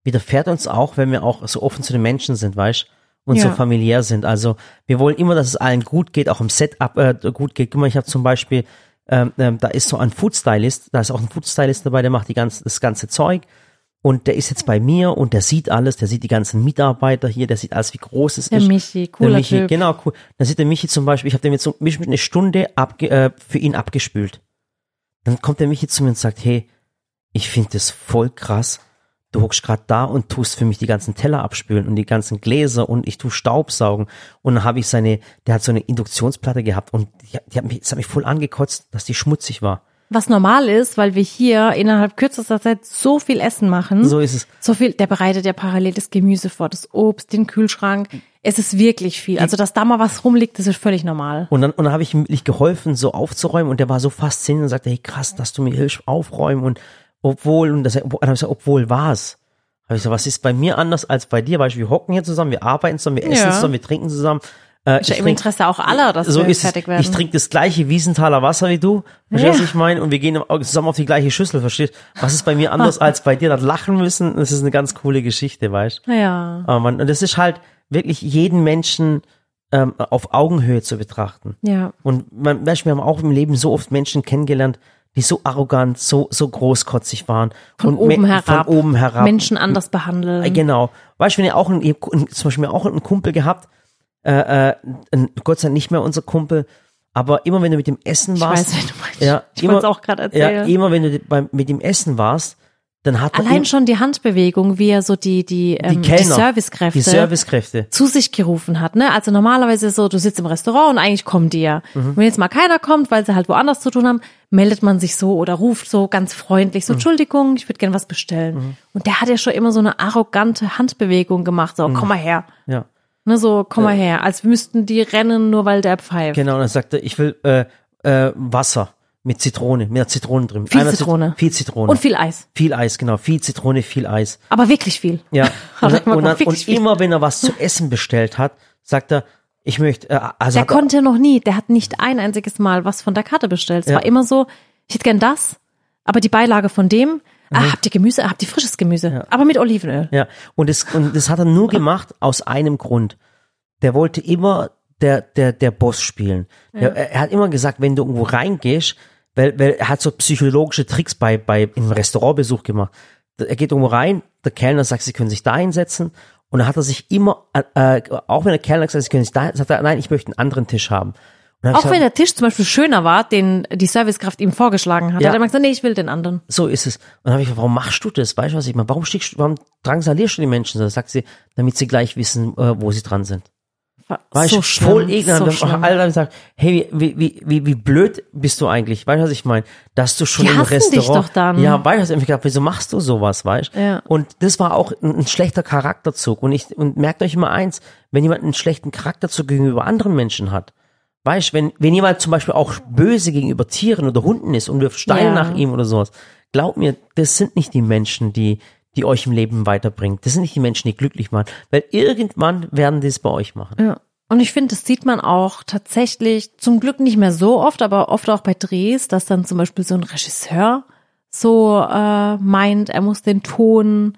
widerfährt uns auch, wenn wir auch so offen zu den Menschen sind, weißt und so Ja. familiär sind. Also wir wollen immer, dass es allen gut geht, auch im Setup äh, gut geht. Guck mal, ich habe zum Beispiel, ähm, ähm, da ist so ein Foodstylist, da ist auch ein Foodstylist dabei, der macht die ganze, das ganze Zeug. Und der ist jetzt bei mir und der sieht alles, der sieht die ganzen Mitarbeiter hier, der sieht alles, wie groß es Der ist. Michi, cooler der Michi, Typ. Genau, cool. Da sieht der Michi zum Beispiel, ich habe dem jetzt so mich mit eine Stunde abge, äh, für ihn abgespült. Dann kommt der Michi zu mir und sagt, hey, ich finde das voll krass. Du hockst gerade da und tust für mich die ganzen Teller abspülen und die ganzen Gläser und ich tu Staubsaugen. Und dann habe ich seine, der hat so eine Induktionsplatte gehabt und die, die hat mich, das hat mich voll angekotzt, dass die schmutzig war. Was normal ist, weil wir hier innerhalb kürzester Zeit so viel Essen machen. So ist es. So viel, der bereitet ja parallel das Gemüse vor, das Obst, den Kühlschrank. Es ist wirklich viel. Also, dass da mal was rumliegt, das ist völlig normal. Und dann, und dann habe ich ihm wirklich geholfen, so aufzuräumen und der war so fasziniert und sagte, hey krass, dass du mir hilfst aufräumen und obwohl, und das, dann habe ich gesagt, obwohl was? Habe ich gesagt, was ist bei mir anders als bei dir? Beispiel, wir hocken hier zusammen, wir arbeiten zusammen, wir essen Ja. zusammen, wir trinken zusammen. Äh, Ist ja im trink- Interesse auch aller, dass so wir ist fertig werden. Ich trinke das gleiche Wiesenthaler Wasser wie du. Verstehst du, was ich meine? Und wir gehen zusammen auf die gleiche Schüssel, verstehst du? Was ist bei mir anders [LAUGHS] als bei dir? Das lachen müssen, das ist eine ganz coole Geschichte, weißt du? ja. Aber man, und das ist halt wirklich jeden Menschen ähm, auf Augenhöhe zu betrachten. Ja. Und man, weißt, wir haben auch im Leben so oft Menschen kennengelernt, die so arrogant, so, so großkotzig waren. Von und oben herab. Von oben herab. Menschen anders behandeln. Äh, Genau. Weißt du, wenn ihr auch habt zum Beispiel auch einen Kumpel gehabt, äh, äh, Gott sei Dank nicht mehr unser Kumpel, aber immer wenn du mit dem Essen Ich warst, weiß, wen du meinst. ja, ich immer, auch gerade ja, erzählen. immer wenn du beim, mit dem Essen warst, dann hat er Allein schon die Handbewegung, wie er so die, die, die ähm, die Kellner, Servicekräfte die Servicekräfte. zu sich gerufen hat. Ne? Also normalerweise so, du sitzt im Restaurant und eigentlich kommt die ja. Mhm. Wenn jetzt mal keiner kommt, weil sie halt woanders zu tun haben, meldet man sich so oder ruft so ganz freundlich Mhm. so, Entschuldigung, ich würde gern was bestellen. Und der hat ja schon immer so eine arrogante Handbewegung gemacht, so, komm mal her. Ja. Ne, so, komm mal her. Als müssten die rennen, nur weil der pfeift. Genau, und dann sagt er, ich will äh, äh, Wasser mit Zitrone, mit einer Zitrone drin. Viel Zit- Zitrone. Viel Zitrone. Und viel Eis. viel Eis, genau. Viel Zitrone, viel Eis. Aber wirklich viel. Ja. [LAUGHS] Und, immer und, dann, und immer wenn er was zu essen bestellt hat, sagt er, ich möchte, äh, also Der hat er, konnte noch nie, der hat nicht ein einziges Mal was von der Karte bestellt. Es Ja. war immer so, ich hätte gern das, aber die Beilage von dem, ah, habt ihr Gemüse, habt ihr frisches Gemüse, aber mit Olivenöl. ja. Und das, und das hat er nur gemacht aus einem Grund. Der wollte immer der, der, der Boss spielen. Der, er hat immer gesagt, wenn du irgendwo reingehst, weil, weil er hat so psychologische Tricks bei, bei, im Restaurantbesuch gemacht. Er geht irgendwo rein, der Kellner sagt, sie können sich da hinsetzen. Und dann hat er sich immer, äh, auch wenn der Kellner gesagt hat, sie können sich da, sagt er, nein, ich möchte einen anderen Tisch haben. Auch wenn der Tisch zum Beispiel schöner war, den die Servicekraft ihm vorgeschlagen hat, Ja. hat er immer gesagt, nee, ich will den anderen. so ist es. Und dann habe ich gefragt, warum machst du das? Weißt du, was ich meine? Warum stiegst du, warum drangsalierst du die Menschen? so? Sagt sie, damit sie gleich wissen, äh, wo sie dran sind. Weißt so du, schlimm, voll ekelhaft. so wir schlimm. haben alle dann gesagt, hey, wie, wie, wie, wie blöd bist du eigentlich? Weißt du, was ich meine? Dass du schon Die im hassen dich Restaurant. doch dann. Ja, weißt du, was ich gedacht, wieso machst du sowas, weißt du? Ja. Und das war auch ein, ein schlechter Charakterzug. Und ich, und merkt euch immer eins, wenn jemand einen schlechten Charakterzug gegenüber anderen Menschen hat, weißt du, wenn, wenn jemand zum Beispiel auch böse gegenüber Tieren oder Hunden ist und wirft Steine Ja. nach ihm oder sowas, glaub mir, das sind nicht die Menschen, die, die euch im Leben weiterbringen. Das sind nicht die Menschen, die glücklich machen. Weil irgendwann werden die es bei euch machen. Ja. Und ich finde, das sieht man auch tatsächlich, zum Glück nicht mehr so oft, aber oft auch bei Drehs, dass dann zum Beispiel so ein Regisseur so äh, meint, er muss den Ton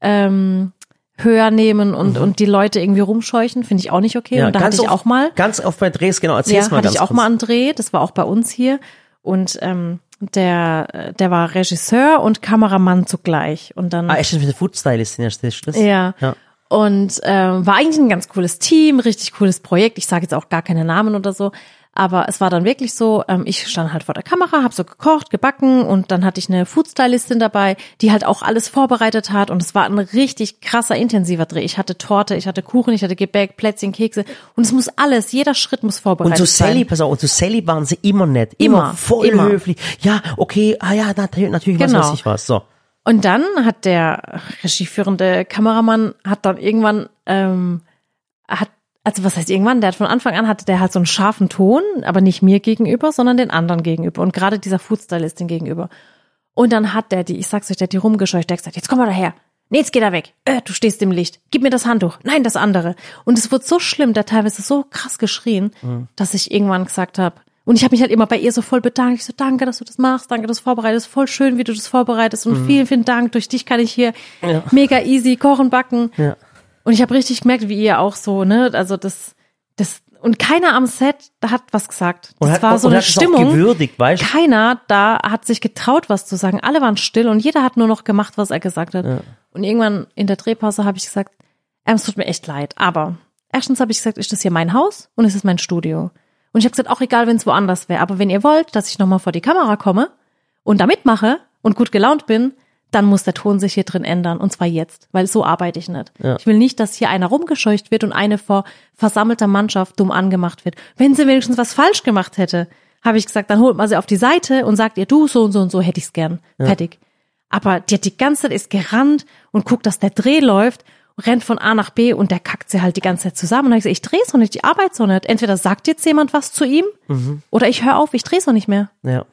ähm, höher nehmen und, und die Leute irgendwie rumscheuchen, finde ich auch nicht okay. und da hatte ich oft, auch mal, Ganz oft bei Drehs, genau, erzähl's ja, mal hatte ganz ich auch kurz. mal einen Dreh, das war auch bei uns hier. Und ähm, der, der war Regisseur und Kameramann zugleich. Und dann Ah, echt mit der Foodstylistin, ja, das? ja. ja. Und ähm, war eigentlich ein ganz cooles Team, richtig cooles Projekt. Ich sage jetzt auch gar keine Namen oder so. Aber es war dann wirklich so, ähm, ich stand halt vor der Kamera, habe so gekocht, gebacken und dann hatte ich eine Foodstylistin dabei, die halt auch alles vorbereitet hat und es war ein richtig krasser, intensiver Dreh. Ich hatte Torte, ich hatte Kuchen, ich hatte Gebäck, Plätzchen, Kekse und es muss alles, jeder Schritt muss vorbereitet Und zu sein. Sally, pass auf, und zu Sally waren sie immer nett. Immer, Immer, voll immer. höflich. Ja, okay, ah ja, natürlich, was Genau. weiß ich was. So. Und dann hat der regieführende Kameramann hat dann irgendwann ähm, hat also was heißt irgendwann, der hat von Anfang an hatte der halt so einen scharfen Ton, aber nicht mir gegenüber, sondern den anderen gegenüber und gerade dieser Foodstylistin gegenüber. Und dann hat der die, ich sag's euch, der hat die rumgescheucht, der hat gesagt, jetzt komm mal daher. Nee, jetzt geh da weg. Äh, du stehst im Licht. Gib mir das Handtuch. Nein, das andere. Und es wurde so schlimm, der teilweise so krass geschrien, dass ich irgendwann gesagt habe, und ich habe mich halt immer bei ihr so voll bedankt. Ich so, danke, dass du das machst, danke, dass du das vorbereitest. Voll schön, wie du das vorbereitest. Und vielen, vielen Dank. Durch dich kann ich hier mega easy kochen, backen. Ja. Und ich habe richtig gemerkt, wie ihr auch so, ne, also das, das, und keiner am Set hat was gesagt. Das hat, war so eine es Stimmung. gewürdigt, weißt? Keiner da hat sich getraut, was zu sagen. Alle waren still und jeder hat nur noch gemacht, was er gesagt hat. Und irgendwann in der Drehpause habe ich gesagt, ähm, es tut mir echt leid, aber erstens habe ich gesagt, ist das hier mein Haus und es ist mein Studio. Und ich habe gesagt, auch egal, wenn es woanders wäre, aber wenn ihr wollt, dass ich nochmal vor die Kamera komme und da mitmache und gut gelaunt bin, dann muss der Ton sich hier drin ändern und zwar jetzt, weil so arbeite ich nicht. Ja. Ich will nicht, dass hier einer rumgescheucht wird und eine vor versammelter Mannschaft dumm angemacht wird. Wenn sie wenigstens was falsch gemacht hätte, habe ich gesagt, dann holt man sie auf die Seite und sagt ihr, du, so und so und so hätte ich's gern. Fertig. Aber die hat die ganze Zeit ist gerannt und guckt, dass der Dreh läuft, rennt von A nach B und der kackt sie halt die ganze Zeit zusammen. Und dann hab ich gesagt, ich drehe so nicht, ich arbeite so nicht. Entweder sagt jetzt jemand was zu ihm oder ich höre auf, ich drehe so nicht mehr. Ja.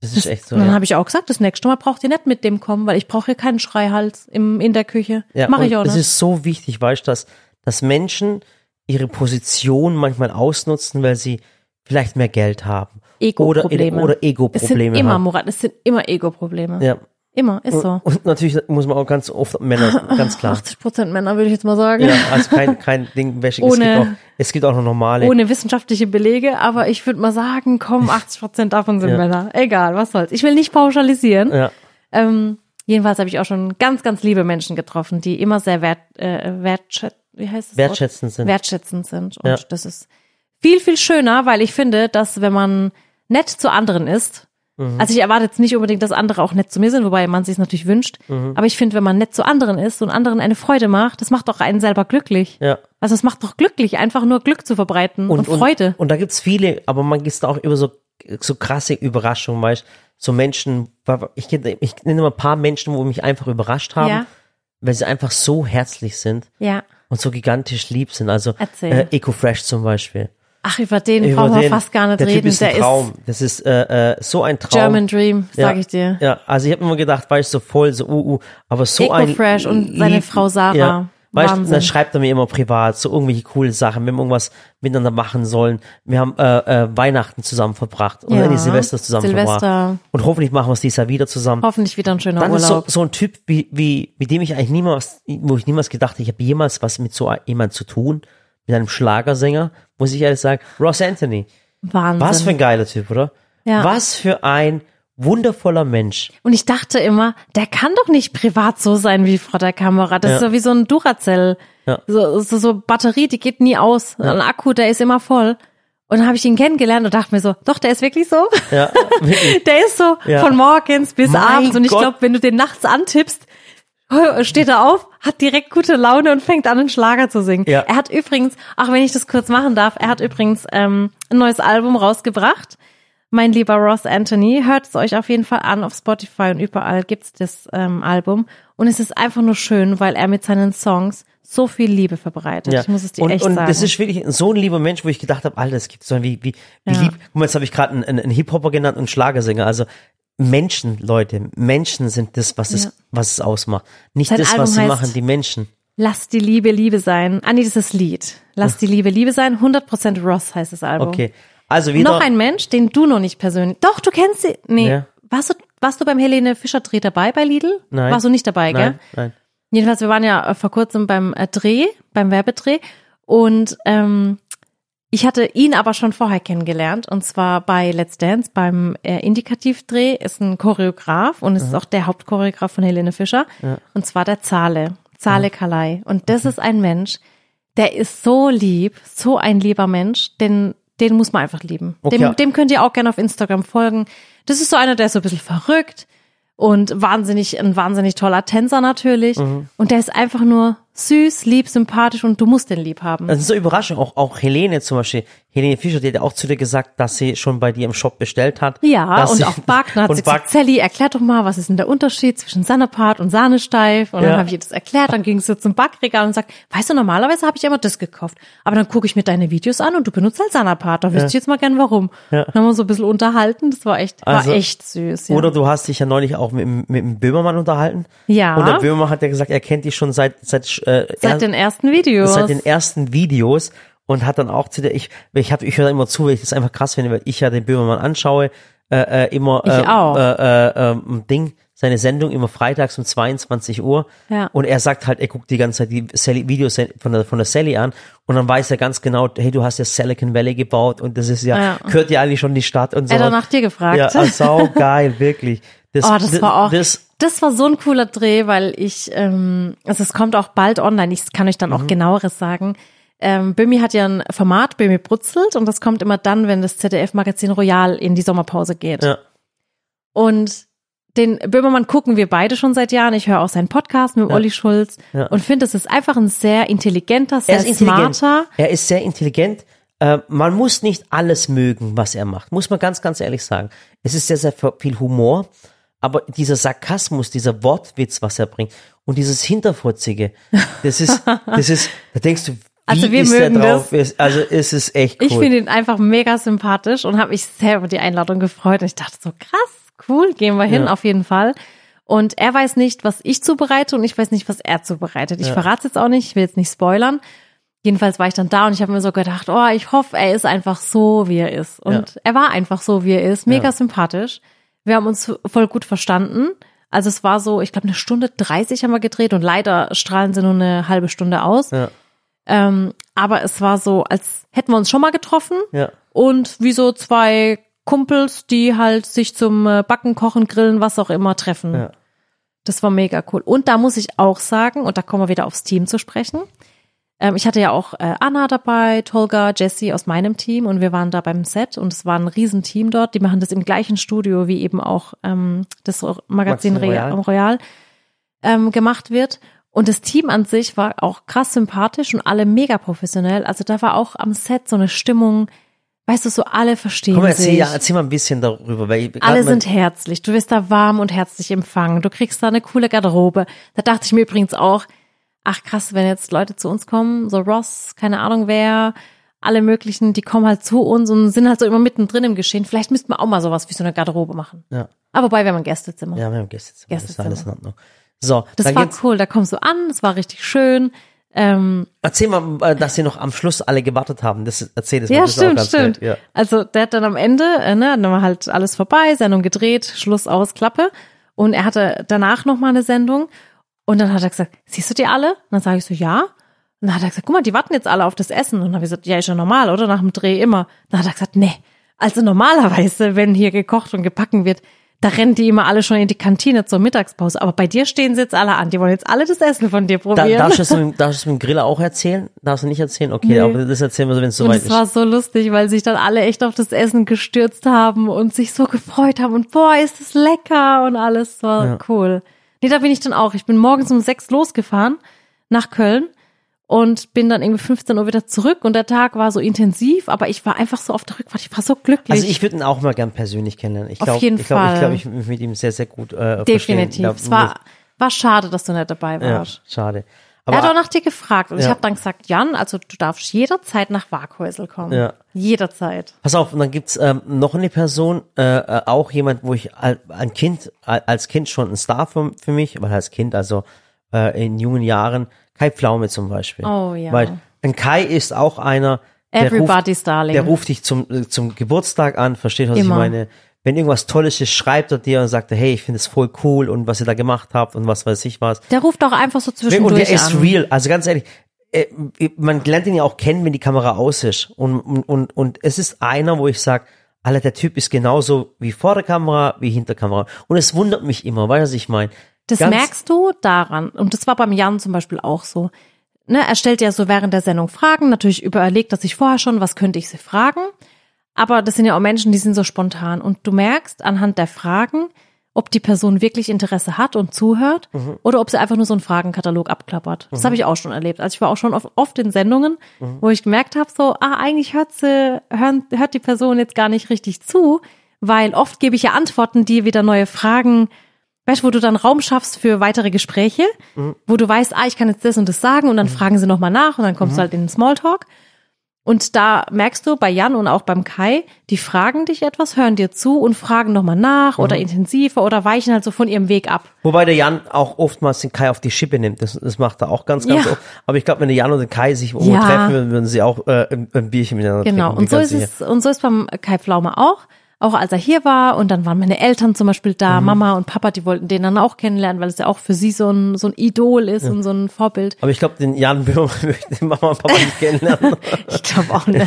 Das ist echt so. und dann ja. habe ich auch gesagt, das nächste Mal braucht ihr nicht mit dem kommen, weil ich brauche hier keinen Schreihals im, in der Küche. Ja, Mache ich auch Es nicht. ist so wichtig, weißt du, dass, dass Menschen ihre Position manchmal ausnutzen, weil sie vielleicht mehr Geld haben. Oder, Ego-Probleme. oder Es sind Ego-Probleme immer, haben. Murat, es sind immer Ego-Probleme. Ja. Immer, ist so. Und natürlich muss man auch ganz oft Männer, ganz klar. 80 Prozent Männer, würde ich jetzt mal sagen. Ja, also kein, kein Ding Wäsche. Es, Ohne- gibt auch, es gibt auch noch normale. Ohne wissenschaftliche Belege, aber ich würde mal sagen, komm, 80 Prozent davon sind Ja. Männer. Egal, was soll's. Ich will nicht pauschalisieren. Ja. Ähm, jedenfalls habe ich auch schon ganz, ganz liebe Menschen getroffen, die immer sehr wert, äh, wertschät, wie heißt? Wort? Wertschätzend sind. Wertschätzend sind. Und Ja. das ist viel, viel schöner, weil ich finde, dass wenn man nett zu anderen ist, Mhm. also ich erwarte jetzt nicht unbedingt, dass andere auch nett zu mir sind, wobei man sich es natürlich wünscht, Mhm. aber ich finde, wenn man nett zu anderen ist und anderen eine Freude macht, das macht doch einen selber glücklich. Ja. Also es macht doch glücklich, einfach nur Glück zu verbreiten und, Freude. Und, und da gibt's viele, aber man ist da auch über so, so krasse Überraschungen, weißt so Menschen, ich, ich nenne mal ein paar Menschen, wo mich einfach überrascht haben, Ja. weil sie einfach so herzlich sind ja. und so gigantisch lieb sind. Also Erzähl. äh, EcoFresh zum Beispiel. Ach, über den Über brauchen wir den- fast gar nicht der reden. Typ ist ein der Traum. das ist äh, äh, so ein ist Traum. German Dream, sag ja, ich dir. Ja, also ich habe immer gedacht, weißt du, so voll, so uh, uh, aber so ein EcoFresh und seine Frau Sarah. Ja, weißt du, Wahnsinn. dann schreibt er mir immer privat so irgendwelche coole Sachen, wenn wir irgendwas miteinander machen sollen. Wir haben äh, äh, Weihnachten zusammen verbracht und Ja. dann die Silvester zusammen Silvester. verbracht. Und hoffentlich machen wir es dieses Jahr wieder zusammen. Hoffentlich wieder ein schöner Dann ist so, Urlaub. so ein Typ, wie, wie, mit dem ich eigentlich niemals, wo ich niemals gedacht habe, ich habe jemals was mit so jemand zu tun, mit einem Schlagersänger, muss ich ehrlich sagen, Ross Anthony. Wahnsinn. Was für ein geiler Typ, oder? Ja. Was für ein wundervoller Mensch. Und ich dachte immer, der kann doch nicht privat so sein wie vor der Kamera. Das Ja. ist so wie so ein Duracell. Ja. So, so, so Batterie, die geht nie aus. Ein Akku, der ist immer voll. Und dann habe ich ihn kennengelernt und dachte mir so, doch, der ist wirklich so. Ja, [LAUGHS] wirklich. Der ist so Ja. von morgens bis Mein abends. Und ich glaube, wenn du den nachts antippst, [LAUGHS] steht er auf, hat direkt gute Laune und fängt an, einen Schlager zu singen. Ja. Er hat übrigens, auch wenn ich das kurz machen darf, er hat übrigens ähm, ein neues Album rausgebracht. Mein lieber Ross Anthony, hört es euch auf jeden Fall an auf Spotify und überall gibt's das ähm, Album. Und es ist einfach nur schön, weil er mit seinen Songs so viel Liebe verbreitet. Ja. Ich muss es dir und, echt und sagen. das ist wirklich so ein lieber Mensch, wo ich gedacht habe, Alter, das gibt's doch wie, wie, wie Ja. lieb. Guck mal, jetzt habe ich gerade einen, einen, einen Hip-Hopper genannt und Schlagersänger. Also Menschen, Leute, Menschen sind das, was es, Ja. was es ausmacht. Nicht Sein das, Album was sie heißt- machen, die Menschen. Lass die Liebe Liebe sein. Ah nee, das ist das Lied. Lass die Liebe Liebe sein. 100% Ross heißt das Album. Okay. Also wieder. Noch ein Mensch, den du noch nicht persönlich. Doch, du kennst sie. Nee. Ja. Warst du, warst du beim Helene Fischer Dreh dabei bei Lidl? Nein. Warst du nicht dabei, gell? nein, nein. Jedenfalls, wir waren ja äh, vor kurzem beim äh, Dreh, beim Werbedreh und ähm, ich hatte ihn aber schon vorher kennengelernt und zwar bei Let's Dance beim äh, Indikativdreh ist ein Choreograf und ist auch der Hauptchoreograf von Helene Fischer und zwar der Zahle, Zahle Kalai und das ist ein Mensch, der ist so lieb, so ein lieber Mensch, denn den muss man einfach lieben. Okay. Dem, dem könnt ihr auch gerne auf Instagram folgen. Das ist so einer, der ist so ein bisschen verrückt und wahnsinnig, ein wahnsinnig toller Tänzer natürlich. Mhm. Und der ist einfach nur süß, lieb, sympathisch und du musst den lieb haben. Das ist so Überraschung. Auch, auch Helene zum Beispiel, Helene Fischer, die hat ja auch zu dir gesagt, dass sie schon bei dir im Shop bestellt hat. Ja, und sie, auch Backen hat [LAUGHS] sie gesagt, Sally, erklär doch mal, was ist denn der Unterschied zwischen Sahnepat und Sahnesteif? Und Ja. dann habe ich ihr das erklärt, dann ging sie zum Backregal und sagt, weißt du, normalerweise habe ich immer das gekauft. Aber dann gucke ich mir deine Videos an und du benutzt halt Sahnepat. Da wüsste ich jetzt mal gern warum. Dann haben wir so ein bisschen unterhalten, das war echt, Also, war echt süß. Ja. Oder du hast dich ja neulich auch mit, dem- mit dem Böhmermann unterhalten. Ja. Und der Böhmermann hat ja gesagt, er kennt dich schon seit, seit, äh, Seit den ersten Videos. seit den ersten Videos und hat dann auch zu der, ich, ich hab, ich höre immer zu, weil ich das einfach krass finde, weil ich ja den Böhmermann anschaue, äh, äh, immer, Ich äh, auch. Äh, äh, ähm, Ding, seine Sendung immer freitags um 22 Uhr. Ja. Und er sagt halt, er guckt die ganze Zeit die Sally, Videos von der, von der Sally an und dann weiß er ganz genau, hey, du hast ja Silicon Valley gebaut und das ist ja, Ja. gehört ja eigentlich schon die Stadt und so. Er hat nach dir gefragt. Ja, sau geil, [LAUGHS] wirklich. Das, Oh, das war auch, Das, das war so ein cooler Dreh, weil ich, ähm, also es kommt auch bald online, ich kann euch dann Mhm. auch genaueres sagen. Ähm, Bömi hat ja ein Format, Bömi brutzelt, und das kommt immer dann, wenn das ZDF-Magazin Royal in die Sommerpause geht. ja, Und den Böhmermann gucken wir beide schon seit Jahren. Ich höre auch seinen Podcast mit Ja. Olli Schulz Ja. und finde, es ist einfach ein sehr intelligenter, sehr er ist intelligent. smarter. Er ist sehr intelligent. Äh, man muss nicht alles mögen, was er macht. Muss man ganz, ganz ehrlich sagen. Es ist sehr, sehr viel Humor. Aber dieser Sarkasmus, dieser Wortwitz, was er bringt und dieses Hinterfotzige, das ist, [LAUGHS] das ist, da denkst du, Also wir mögen drauf? Ist, also es ist echt cool. Ich finde ihn einfach mega sympathisch und habe mich sehr über die Einladung gefreut. Und ich dachte so, krass, cool, gehen wir hin, Ja. auf jeden Fall. Und er weiß nicht, was ich zubereite und ich weiß nicht, was er zubereitet. Ich Ja. verrate es jetzt auch nicht, ich will jetzt nicht spoilern. Jedenfalls war ich dann da und ich habe mir so gedacht, oh, ich hoffe, er ist einfach so, wie er ist. Und er war einfach so, wie er ist, mega Ja. sympathisch. Wir haben uns voll gut verstanden. Also es war so, ich glaube, eine Stunde 30 haben wir gedreht und leider strahlen sie nur eine halbe Stunde aus. Ja. Ähm, aber es war so, als hätten wir uns schon mal getroffen Ja. und wie so zwei Kumpels, die halt sich zum äh, Backen, Kochen, Grillen, was auch immer treffen. Ja. Das war mega cool. Und da muss ich auch sagen, und da kommen wir wieder aufs Team zu sprechen. Ähm, ich hatte ja auch äh, Anna dabei, Tolga, Jesse aus meinem Team und wir waren da beim Set und es war ein Riesenteam dort. Die machen das im gleichen Studio, wie eben auch ähm, das Magazin Royal. Royal ähm, gemacht wird. Und das Team an sich war auch krass sympathisch und alle mega professionell. Also da war auch am Set so eine Stimmung, weißt du, so alle verstehen Komm, erzähl, sich. ja, erzähl mal ein bisschen darüber. Weil ich- Alle sind herzlich. Du wirst da warm und herzlich empfangen. Du kriegst da eine coole Garderobe. Da dachte ich mir übrigens auch, ach krass, wenn jetzt Leute zu uns kommen, so Ross, keine Ahnung wer, alle möglichen, die kommen halt zu uns und sind halt so immer mittendrin im Geschehen. Vielleicht müssten wir auch mal sowas wie so eine Garderobe machen. Ja. Aber wobei, wir haben ein Gästezimmer. Ja, wir haben Gästezimmer. Das ist Gästezimmer. alles in Ordnung. So, Das war cool. Da kommst du an, es war richtig schön. Ähm, erzähl mal, äh, dass sie noch am Schluss alle gewartet haben. Das erzähl das mal. ja, das ist auch stimmt, stimmt. Ja. Also der hat dann am Ende, äh, ne, dann war halt alles vorbei, Sendung gedreht, Schluss aus, Klappe. Und er hatte danach noch mal eine Sendung. Und dann hat er gesagt, siehst du die alle? Und dann sage ich so, ja. Und dann hat er gesagt, guck mal, die warten jetzt alle auf das Essen. Und dann habe ich gesagt, ja, ist ja normal, oder? Nach dem Dreh immer. Dann hat er gesagt, nee. Also normalerweise, wenn hier gekocht und gebacken wird, da rennen die immer alle schon in die Kantine zur Mittagspause. Aber bei dir stehen sie jetzt alle an. Die wollen jetzt alle das Essen von dir Da, probieren. darfst, du das mit, [LAUGHS] darfst du das mit dem Griller auch erzählen? Darfst du nicht erzählen? Okay, Nee. aber das erzählen wir so, wenn es soweit es war ist. so lustig, weil sich dann alle echt auf das Essen gestürzt haben und sich so gefreut haben und boah, ist es lecker und alles. Das war Ja. cool. Nee, da bin ich dann auch. Ich bin morgens um sechs losgefahren nach Köln und bin dann irgendwie 15 Uhr wieder zurück und der Tag war so intensiv, aber ich war einfach so auf der Rückfahrt. Ich war so glücklich. Also ich würde ihn auch mal gern persönlich kennenlernen. Ich Auf glaube, jeden ich glaube, ich, glaub, ich mich mit ihm sehr, sehr gut äh. Definitiv. Glaub, es war, war schade, dass du nicht dabei ja, warst. schade. er hat auch Aber nach dir gefragt und ich Ja. habe dann gesagt, Jan, also du darfst jederzeit nach Waghäusel kommen. Ja. Jederzeit. pass auf, und dann gibt's ähm, noch eine Person, äh, äh, auch jemand, wo ich al- ein Kind, al- als Kind schon ein Star für, für mich, weil als Kind, also äh, in jungen Jahren, Kai Pflaume zum Beispiel. Oh, ja. Weil ein Kai ist auch einer, der Everybody's ruft, darling. der ruft dich zum, äh, zum Geburtstag an, versteht, was Immer. ich meine? Wenn irgendwas Tolles ist, schreibt er dir und sagt, hey, ich finde es voll cool und was ihr da gemacht habt und was weiß ich was. Der ruft auch einfach so Und zwischendurch der ist an. real. Also ganz ehrlich, äh, man lernt ihn ja auch kennen, wenn die Kamera aus ist. Und, und, und, und es ist einer, wo ich sage, Alter, der Typ ist genauso wie vor der Kamera, wie hinter der Kamera. Und es wundert mich immer, weißt du, was ich meine? Das Ganz- merkst du daran. Und das war beim Jan zum Beispiel auch so. ne, er stellt ja so während der Sendung Fragen. Natürlich überlegt er sich vorher schon, was könnte ich sie fragen. Aber das sind ja auch Menschen, die sind so spontan. Und du merkst anhand der Fragen, ob die Person wirklich Interesse hat und zuhört Mhm. oder ob sie einfach nur so einen Fragenkatalog abklappert. Das habe ich auch schon erlebt. Also ich war auch schon oft, oft in Sendungen, Mhm. wo ich gemerkt habe, so, ah, eigentlich hört sie, hören, hört die Person jetzt gar nicht richtig zu, weil oft gebe ich ja Antworten, die wieder neue Fragen, weißt du, wo du dann Raum schaffst für weitere Gespräche, Mhm. wo du weißt, ah, ich kann jetzt das und das sagen und dann fragen sie nochmal nach und dann Mhm. kommst du halt in den Smalltalk. Und da merkst du bei Jan und auch beim Kai, die fragen dich etwas, hören dir zu und fragen nochmal nach Mhm. oder intensiver oder weichen halt so von ihrem Weg ab. Wobei der Jan auch oftmals den Kai auf die Schippe nimmt. Das, das macht er auch ganz, ganz Ja. oft. Aber ich glaube, wenn der Jan und der Kai sich irgendwo Ja. treffen würden, würden sie auch äh, ein, ein Bierchen miteinander Genau. trinken. Und so ist ganz es, und so ist beim Kai Pflaume auch. Auch als er hier war und dann waren meine Eltern zum Beispiel da, Mhm. Mama und Papa, die wollten den dann auch kennenlernen, weil es ja auch für sie so ein, so ein Idol ist und so ein Vorbild. Aber ich glaube, den Jan Böhmer [LAUGHS] möchte Mama und Papa nicht kennenlernen. [LAUGHS] Ich glaube auch nicht.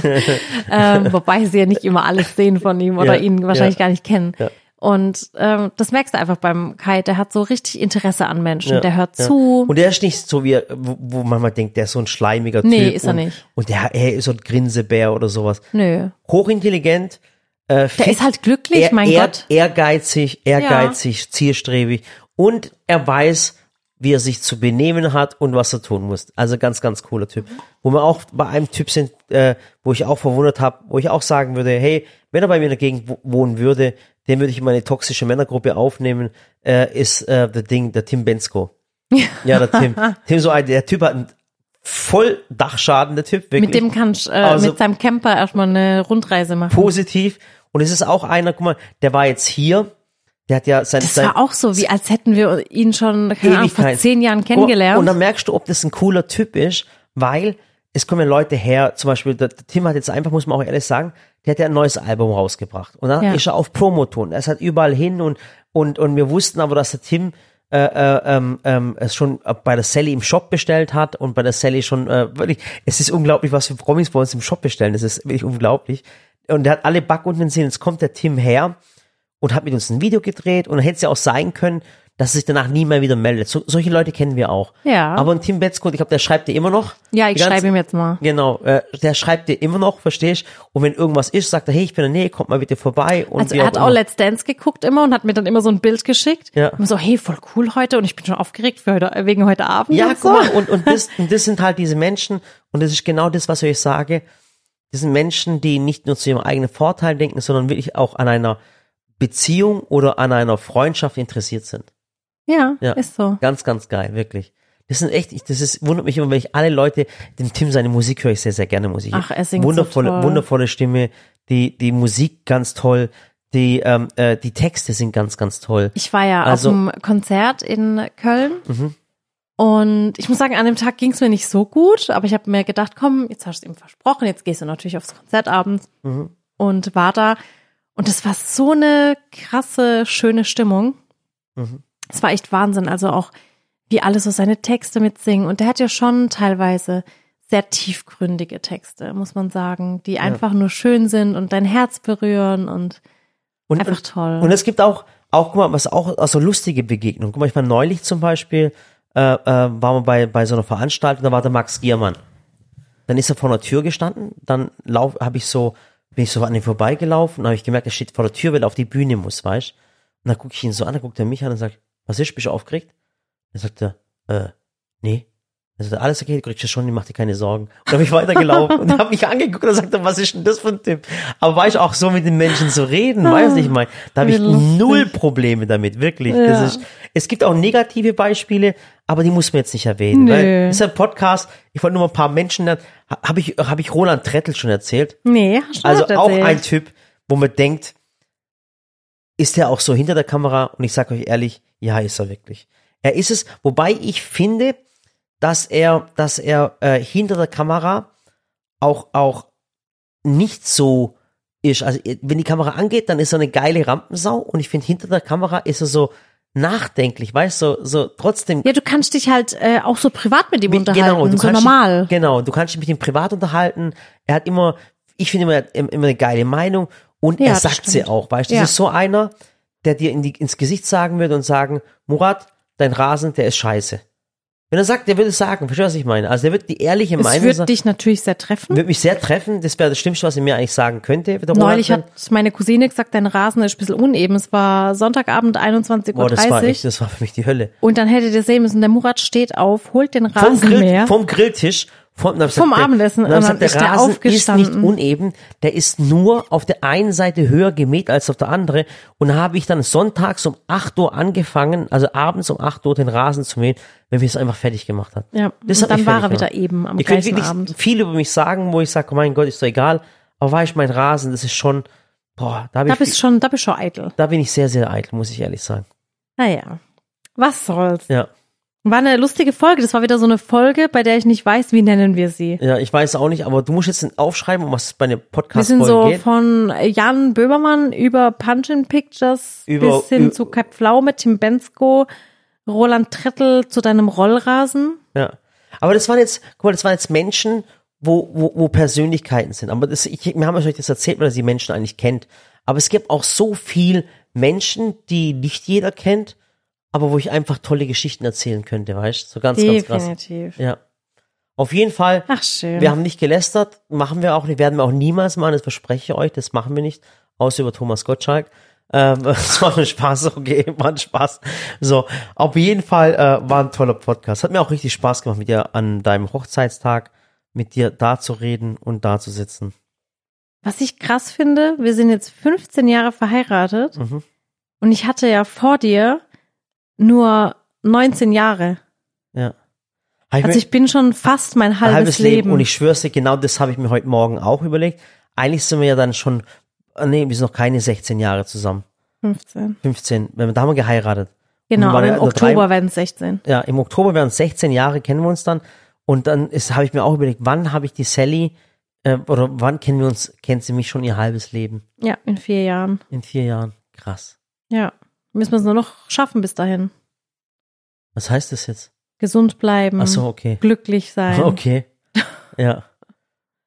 ähm, wobei sie ja nicht immer alles sehen von ihm oder Ja, ihn wahrscheinlich ja. gar nicht kennen. Ja. Und ähm, das merkst du einfach beim Kai, der hat so richtig Interesse an Menschen, Ja, der hört ja. zu. Und der ist nicht so wie, wo, wo man mal denkt, der ist so ein schleimiger Typ. Nee, ist er und, nicht. Und der, er ist so ein Grinsebär oder sowas. Nö. Hochintelligent. Äh, Der ist halt glücklich, er, mein er, Gott. Ehrgeizig, ehrgeizig, zielstrebig. Und er weiß, wie er sich zu benehmen hat und was er tun muss. Also ganz, ganz cooler Typ. Wo wir auch bei einem Typ sind, äh, wo ich auch verwundert habe, wo ich auch sagen würde, hey, wenn er bei mir in der Gegend wo- wohnen würde, den würde ich in meine toxische Männergruppe aufnehmen, äh, ist äh, der Ding, der Tim Bensko. [LAUGHS] Ja, der Tim. Tim so ein, der Typ hat einen voll Dachschaden, der Typ, wirklich Mit dem kannst äh, Also- mit seinem Camper erstmal eine Rundreise machen. positiv. Und es ist auch einer, guck mal, der war jetzt hier, der hat ja sein, Das sein war auch so, wie als hätten wir ihn schon keine Ahnung, vor zehn Jahren kennengelernt. Und dann merkst du, ob das ein cooler Typ ist, weil es kommen Leute her, zum Beispiel, der, der Tim hat jetzt einfach, muss man auch ehrlich sagen, der hat ja ein neues Album rausgebracht. Und dann Ja. ist er auf Promoton. Er ist halt überall hin und, und, und wir wussten aber, dass der Tim äh, äh, ähm, ähm, es schon bei der Sally im Shop bestellt hat und bei der Sally schon äh, wirklich, es ist unglaublich, was für Promis bei uns im Shop bestellen. Das ist wirklich unglaublich. Und der hat alle Backutensilien. Jetzt kommt der Tim her und hat mit uns ein Video gedreht und dann hätte es ja auch sein können, dass er sich danach nie mehr wieder meldet. So, solche Leute kennen wir auch. Ja. Aber ein Tim Betzko, ich glaube, der schreibt dir immer noch. ja, ich Die ganze- schreibe ihm jetzt mal. Genau, äh, der schreibt dir immer noch, verstehst Und wenn irgendwas ist, sagt er, hey, ich bin in der Nähe, kommt mal bitte vorbei. Und Also er hat auch immer. Let's Dance geguckt immer und hat mir dann immer so ein Bild geschickt. Ja. Und so, hey, voll cool heute und ich bin schon aufgeregt für heute, wegen heute Abend. Ja, und guck so. mal, und, und, das, und das sind halt diese Menschen, und das ist genau das, was ich euch sage. Das sind Menschen, die nicht nur zu ihrem eigenen Vorteil denken, sondern wirklich auch an einer Beziehung oder an einer Freundschaft interessiert sind. Ja, Ja. ist so. Ganz, ganz geil, wirklich. Das sind echt, ich- das ist, wundert mich immer, wenn ich alle Leute, dem Tim seine Musik höre ich sehr, sehr gerne Musik. Ach, er singt so wundervolle, toll. wundervolle Stimme, die, die Musik ganz toll, die, ähm, äh, die Texte sind ganz, ganz toll. Ich war ja Also- Mhm. auf einem Konzert in Köln. Und ich muss sagen, an dem Tag ging es mir nicht so gut, aber ich habe mir gedacht, komm, jetzt hast du es ihm versprochen, jetzt gehst du natürlich aufs Konzert abends Mhm. und war da. Und es war so eine krasse, schöne Stimmung. Mhm. Es war echt Wahnsinn. Also auch, wie alle so seine Texte mitsingen. Und der hat ja schon teilweise sehr tiefgründige Texte, muss man sagen, die einfach nur schön sind und dein Herz berühren und Und, einfach toll. und es gibt auch, auch, guck mal, was auch, also lustige Begegnungen. Guck mal, ich war neulich zum Beispiel, äh, äh, waren wir bei, bei so einer Veranstaltung, da war der Max Giermann. Dann ist er vor der Tür gestanden, dann lauf, habe ich so, bin ich so an ihm vorbeigelaufen, habe ich gemerkt, er steht vor der Tür, weil er auf die Bühne muss, weißt Und dann gucke ich ihn so an, dann guckt er mich an und sagt, was ist, bist du aufgeregt? Dann sagt er, äh, nee. Sagt, alles okay, du kriegst das schon, ich mach dir keine Sorgen. Und dann bin ich weitergelaufen und habe mich angeguckt und sagte, was ist denn das für ein Typ? Aber weißt du, auch so mit den Menschen zu reden, du, ich meine, da habe ich null Probleme damit, wirklich. Ja. Das ist, es gibt auch negative Beispiele, aber die muss man jetzt nicht erwähnen. Nö. Weil das ist ein Podcast, ich wollte nur mal ein paar Menschen, habe ich, hab ich Roland Trettel schon erzählt? nee, hast du Also nicht auch erzählt. ein Typ, wo man denkt, ist er auch so hinter der Kamera? Und ich sage euch ehrlich, ja, ist er wirklich. Er ist es, wobei ich finde, dass er, dass er äh, hinter der Kamera auch auch nicht so ist. Also wenn die Kamera angeht, dann ist er eine geile Rampensau und ich finde hinter der Kamera ist er so nachdenklich, weißt du, so, so trotzdem Ja, du kannst dich halt äh, auch so privat mit ihm mit- unterhalten, genau, du so kannst normal. Dich, genau, du kannst dich mit ihm privat unterhalten. Er hat immer, ich finde immer, er hat immer eine geile Meinung und Ja, er sagt sie auch. Weißt du, Ja. das ist so einer, der dir in die, ins Gesicht sagen wird und sagen, Murat, dein Rasen, der ist scheiße. Wenn er sagt, der würde es sagen, verstehst du, was ich meine? Also der wird die ehrliche Es Meinung würde sagen. dich natürlich sehr treffen. Wird mich sehr treffen. Das wäre das Schlimmste, was er mir eigentlich sagen könnte. Der Neulich hat meine Cousine gesagt, dein Rasen ist ein bisschen uneben. Es war Sonntagabend 21.30 Boah, das war echt, Uhr. das war für mich die Hölle. Und dann hättet ihr sehen müssen, der Murat steht auf, holt den Vom, Grill, vom Grilltisch, hab ich Vom der- Abendessen, dann gesagt, ist der der Rasen ist aufgestanden. nicht uneben, der ist nur auf der einen Seite höher gemäht als auf der andere. Und habe ich dann sonntags um 8 Uhr angefangen, also abends um 8 Uhr den Rasen zu mähen, wenn wir es einfach fertig gemacht hat. Ja, Das und dann war er wieder eben am Ihr könnt gleichen wirklich Abend. viel über mich sagen, wo ich sage, oh mein Gott, ist doch egal. Aber war ich mein Rasen, das ist schon, boah, da, Da ich, bist schon, da bist schon eitel. da bin ich sehr, sehr eitel, muss ich ehrlich sagen. Naja, was soll's. Ja. War eine lustige Folge. Das war wieder so eine Folge, bei der ich nicht weiß, wie nennen wir sie. Ja, ich weiß auch nicht, aber du musst jetzt aufschreiben, um was es bei einer Wir Podcast-Folge sind so geht. von Jan Böhmermann über Punch in Pictures Über- bis hin zu Kai Pflaume, Tim Bensko, Roland Trettel zu deinem Rollrasen. Ja. Aber das waren jetzt, guck mal, das waren jetzt Menschen, wo, wo, wo Persönlichkeiten sind. Aber das, ich, wir haben euch das erzählt, weil ihr die Menschen eigentlich kennt. Aber es gibt auch so viel Menschen, die nicht jeder kennt, aber wo ich einfach tolle Geschichten erzählen könnte, weißt du? So ganz, ganz krass. Definitiv. Ja. Auf jeden Fall, Ach schön. wir haben nicht gelästert, machen wir auch nicht, werden wir auch niemals machen, das verspreche ich euch, das machen wir nicht, außer über Thomas Gottschalk. Ähm, [LAUGHS] war ein Spaß, okay, war ein Spaß. So, auf jeden Fall äh, war ein toller Podcast. Hat mir auch richtig Spaß gemacht, mit dir an deinem Hochzeitstag, mit dir da zu reden und da zu sitzen. Was ich krass finde, wir sind jetzt 15 Jahre verheiratet Mhm. und ich hatte ja vor dir nur 19 Jahre. Ja. Ich Also ich bin schon fast mein ein halbes, halbes Leben. Leben. und ich schwör's dir, genau das habe ich mir heute Morgen auch überlegt. Eigentlich sind wir ja dann schon, äh, nee, wir sind noch keine 16 Jahre zusammen. 15. 15, wenn wir da haben wir geheiratet. Genau, ja im drei- Oktober werden es 16. ja, im Oktober werden es 16 Jahre, kennen wir uns dann. Und dann habe ich mir auch überlegt, wann habe ich die Sally, äh, oder wann kennen wir uns, kennt sie mich schon ihr halbes Leben? Ja, in vier Jahren. In vier Jahren. Krass. Ja. Müssen wir es nur noch schaffen bis dahin. Was heißt das jetzt? Gesund bleiben, Ach so, okay. glücklich sein. [LAUGHS] Okay. Ja.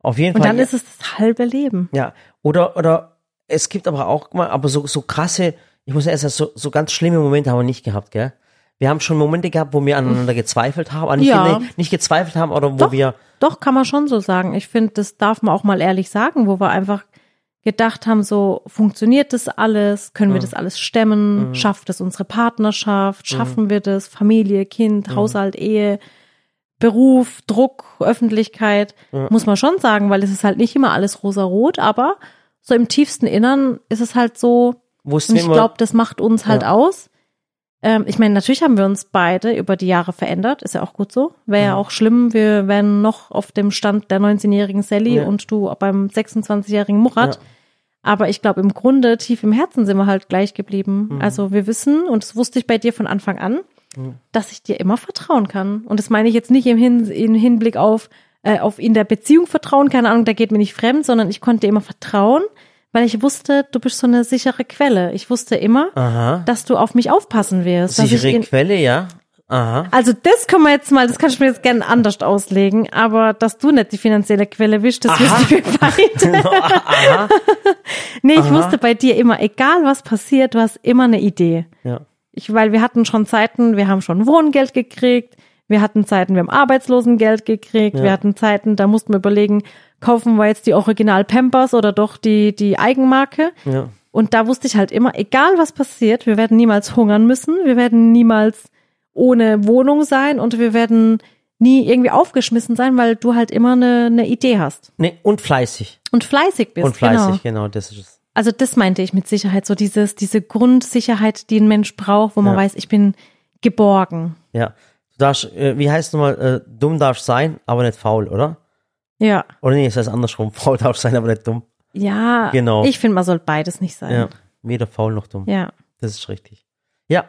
Auf jeden Und Fall. dann ist es das halbe Leben. Ja, oder, oder es gibt aber auch mal, aber so, so krasse, ich muss erst sagen, so, so ganz schlimme Momente haben wir nicht gehabt, gell? Wir haben schon Momente gehabt, wo wir aneinander gezweifelt haben, nicht, Ja. nee, nicht gezweifelt haben, oder wo Doch. wir, Doch, kann man schon so sagen. Ich finde, das darf man auch mal ehrlich sagen, wo wir einfach gedacht haben, so funktioniert das alles, können wir Mhm. das alles stemmen, schafft es unsere Partnerschaft, schaffen wir das, Familie, Kind, Mhm. Haushalt, Ehe, Beruf, Druck, Öffentlichkeit, Ja. muss man schon sagen, weil es ist halt nicht immer alles rosarot, aber so im tiefsten Innern ist es halt so, wussten und wir ich glaube, das macht uns halt Ja. aus. Ähm, ich meine, natürlich haben wir uns beide über die Jahre verändert, ist ja auch gut so. Wäre ja Mhm. auch schlimm, wir wären noch auf dem Stand der 19-jährigen Sally Ja. und du beim 26-jährigen Murat. Ja. Aber ich glaube, im Grunde, tief im Herzen sind wir halt gleich geblieben. Mhm. Also wir wissen, und das wusste ich bei dir von Anfang an, Mhm. dass ich dir immer vertrauen kann. Und das meine ich jetzt nicht im, Hin im Hinblick auf, äh, auf in der Beziehung vertrauen, keine Ahnung, da geht mir nicht fremd, sondern ich konnte dir immer vertrauen, weil ich wusste, du bist so eine sichere Quelle. Ich wusste immer, aha, dass du auf mich aufpassen wirst. sichere Quelle, ja, aha, also das können wir jetzt mal, das kannst du mir jetzt gerne anders auslegen, aber dass du nicht die finanzielle Quelle bist, das wissen wir beide. [LAUGHS] Nee, ich Aha. wusste bei dir immer, egal was passiert, du hast immer eine Idee. ja, Ich, weil wir hatten schon Zeiten, wir haben schon Wohngeld gekriegt, wir hatten Zeiten, wir haben Arbeitslosengeld gekriegt, Ja. wir hatten Zeiten, da mussten wir überlegen, kaufen wir jetzt die Original Pampers oder doch die, die Eigenmarke. ja, Und da wusste ich halt immer, egal was passiert, wir werden niemals hungern müssen, wir werden niemals ohne Wohnung sein und wir werden nie irgendwie aufgeschmissen sein, weil du halt immer eine, eine Idee hast. nee, und fleißig, Und fleißig bist. und fleißig, Genau. genau, das ist es. Also das meinte ich mit Sicherheit, so dieses, diese Grundsicherheit, die ein Mensch braucht, wo man Ja. weiß, ich bin geborgen. Ja, du darfst, äh, wie heißt nochmal, äh, dumm darfst sein, aber nicht faul, oder? Ja. Oder nee, es heißt andersrum, [LAUGHS] faul darfst sein, aber nicht dumm. Ja. Genau. Ich finde, man soll beides nicht sein. Ja, weder faul noch dumm. ja. Das ist richtig. Ja,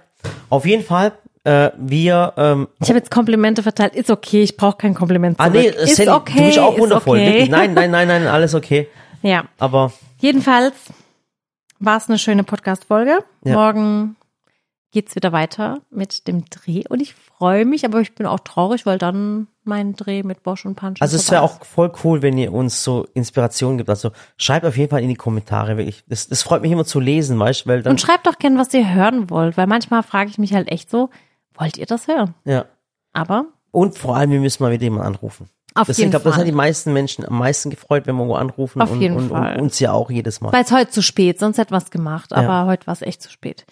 auf jeden Fall, äh, wir, ähm, Ich habe jetzt Komplimente verteilt. Ist okay, ich brauche kein Kompliment ah zurück. nee, ist Sally, okay, du bist auch wundervoll. okay. Nein, nein, nein, nein, alles okay. [LAUGHS] Ja. Aber Jedenfalls war es eine schöne Podcast-Folge. Ja. Morgen geht's wieder weiter mit dem Dreh und ich freue mich, aber ich bin auch traurig, weil dann mein Dreh mit Bosch und Punch also es wäre auch voll cool, wenn ihr uns so Inspiration gibt. Also schreibt auf jeden Fall in die Kommentare, wirklich. Das, das freut mich immer zu lesen, weißt du, weil dann, Und schreibt doch gern, was ihr hören wollt, weil manchmal frage ich mich halt echt so, wollt ihr das hören? ja. Aber Und vor allem, wir müssen mal wieder jemanden anrufen. Auf das, jeden ich glaube, das Fall. hat die meisten Menschen am meisten gefreut, wenn wir irgendwo anrufen Auf und, jeden und, Fall. und uns ja auch jedes Mal. Weil es heute zu spät, sonst hätten wir es gemacht, aber Ja. heute war es echt zu spät.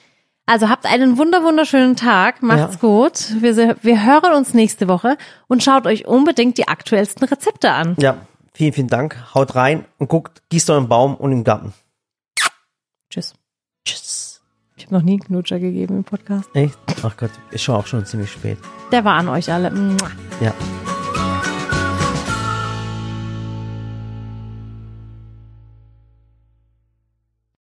Also habt einen wunder wunderschönen Tag, macht's Ja. gut. Wir, wir hören uns nächste Woche und schaut euch unbedingt die aktuellsten Rezepte an. Ja, vielen, vielen Dank. Haut rein und guckt, gießt euren Baum und im Garten. Tschüss. Tschüss. Ich habe noch nie einen Knutscher gegeben im Podcast. Echt? Ach Gott, ist schon auch schon ziemlich spät. Der war an euch alle. Ja.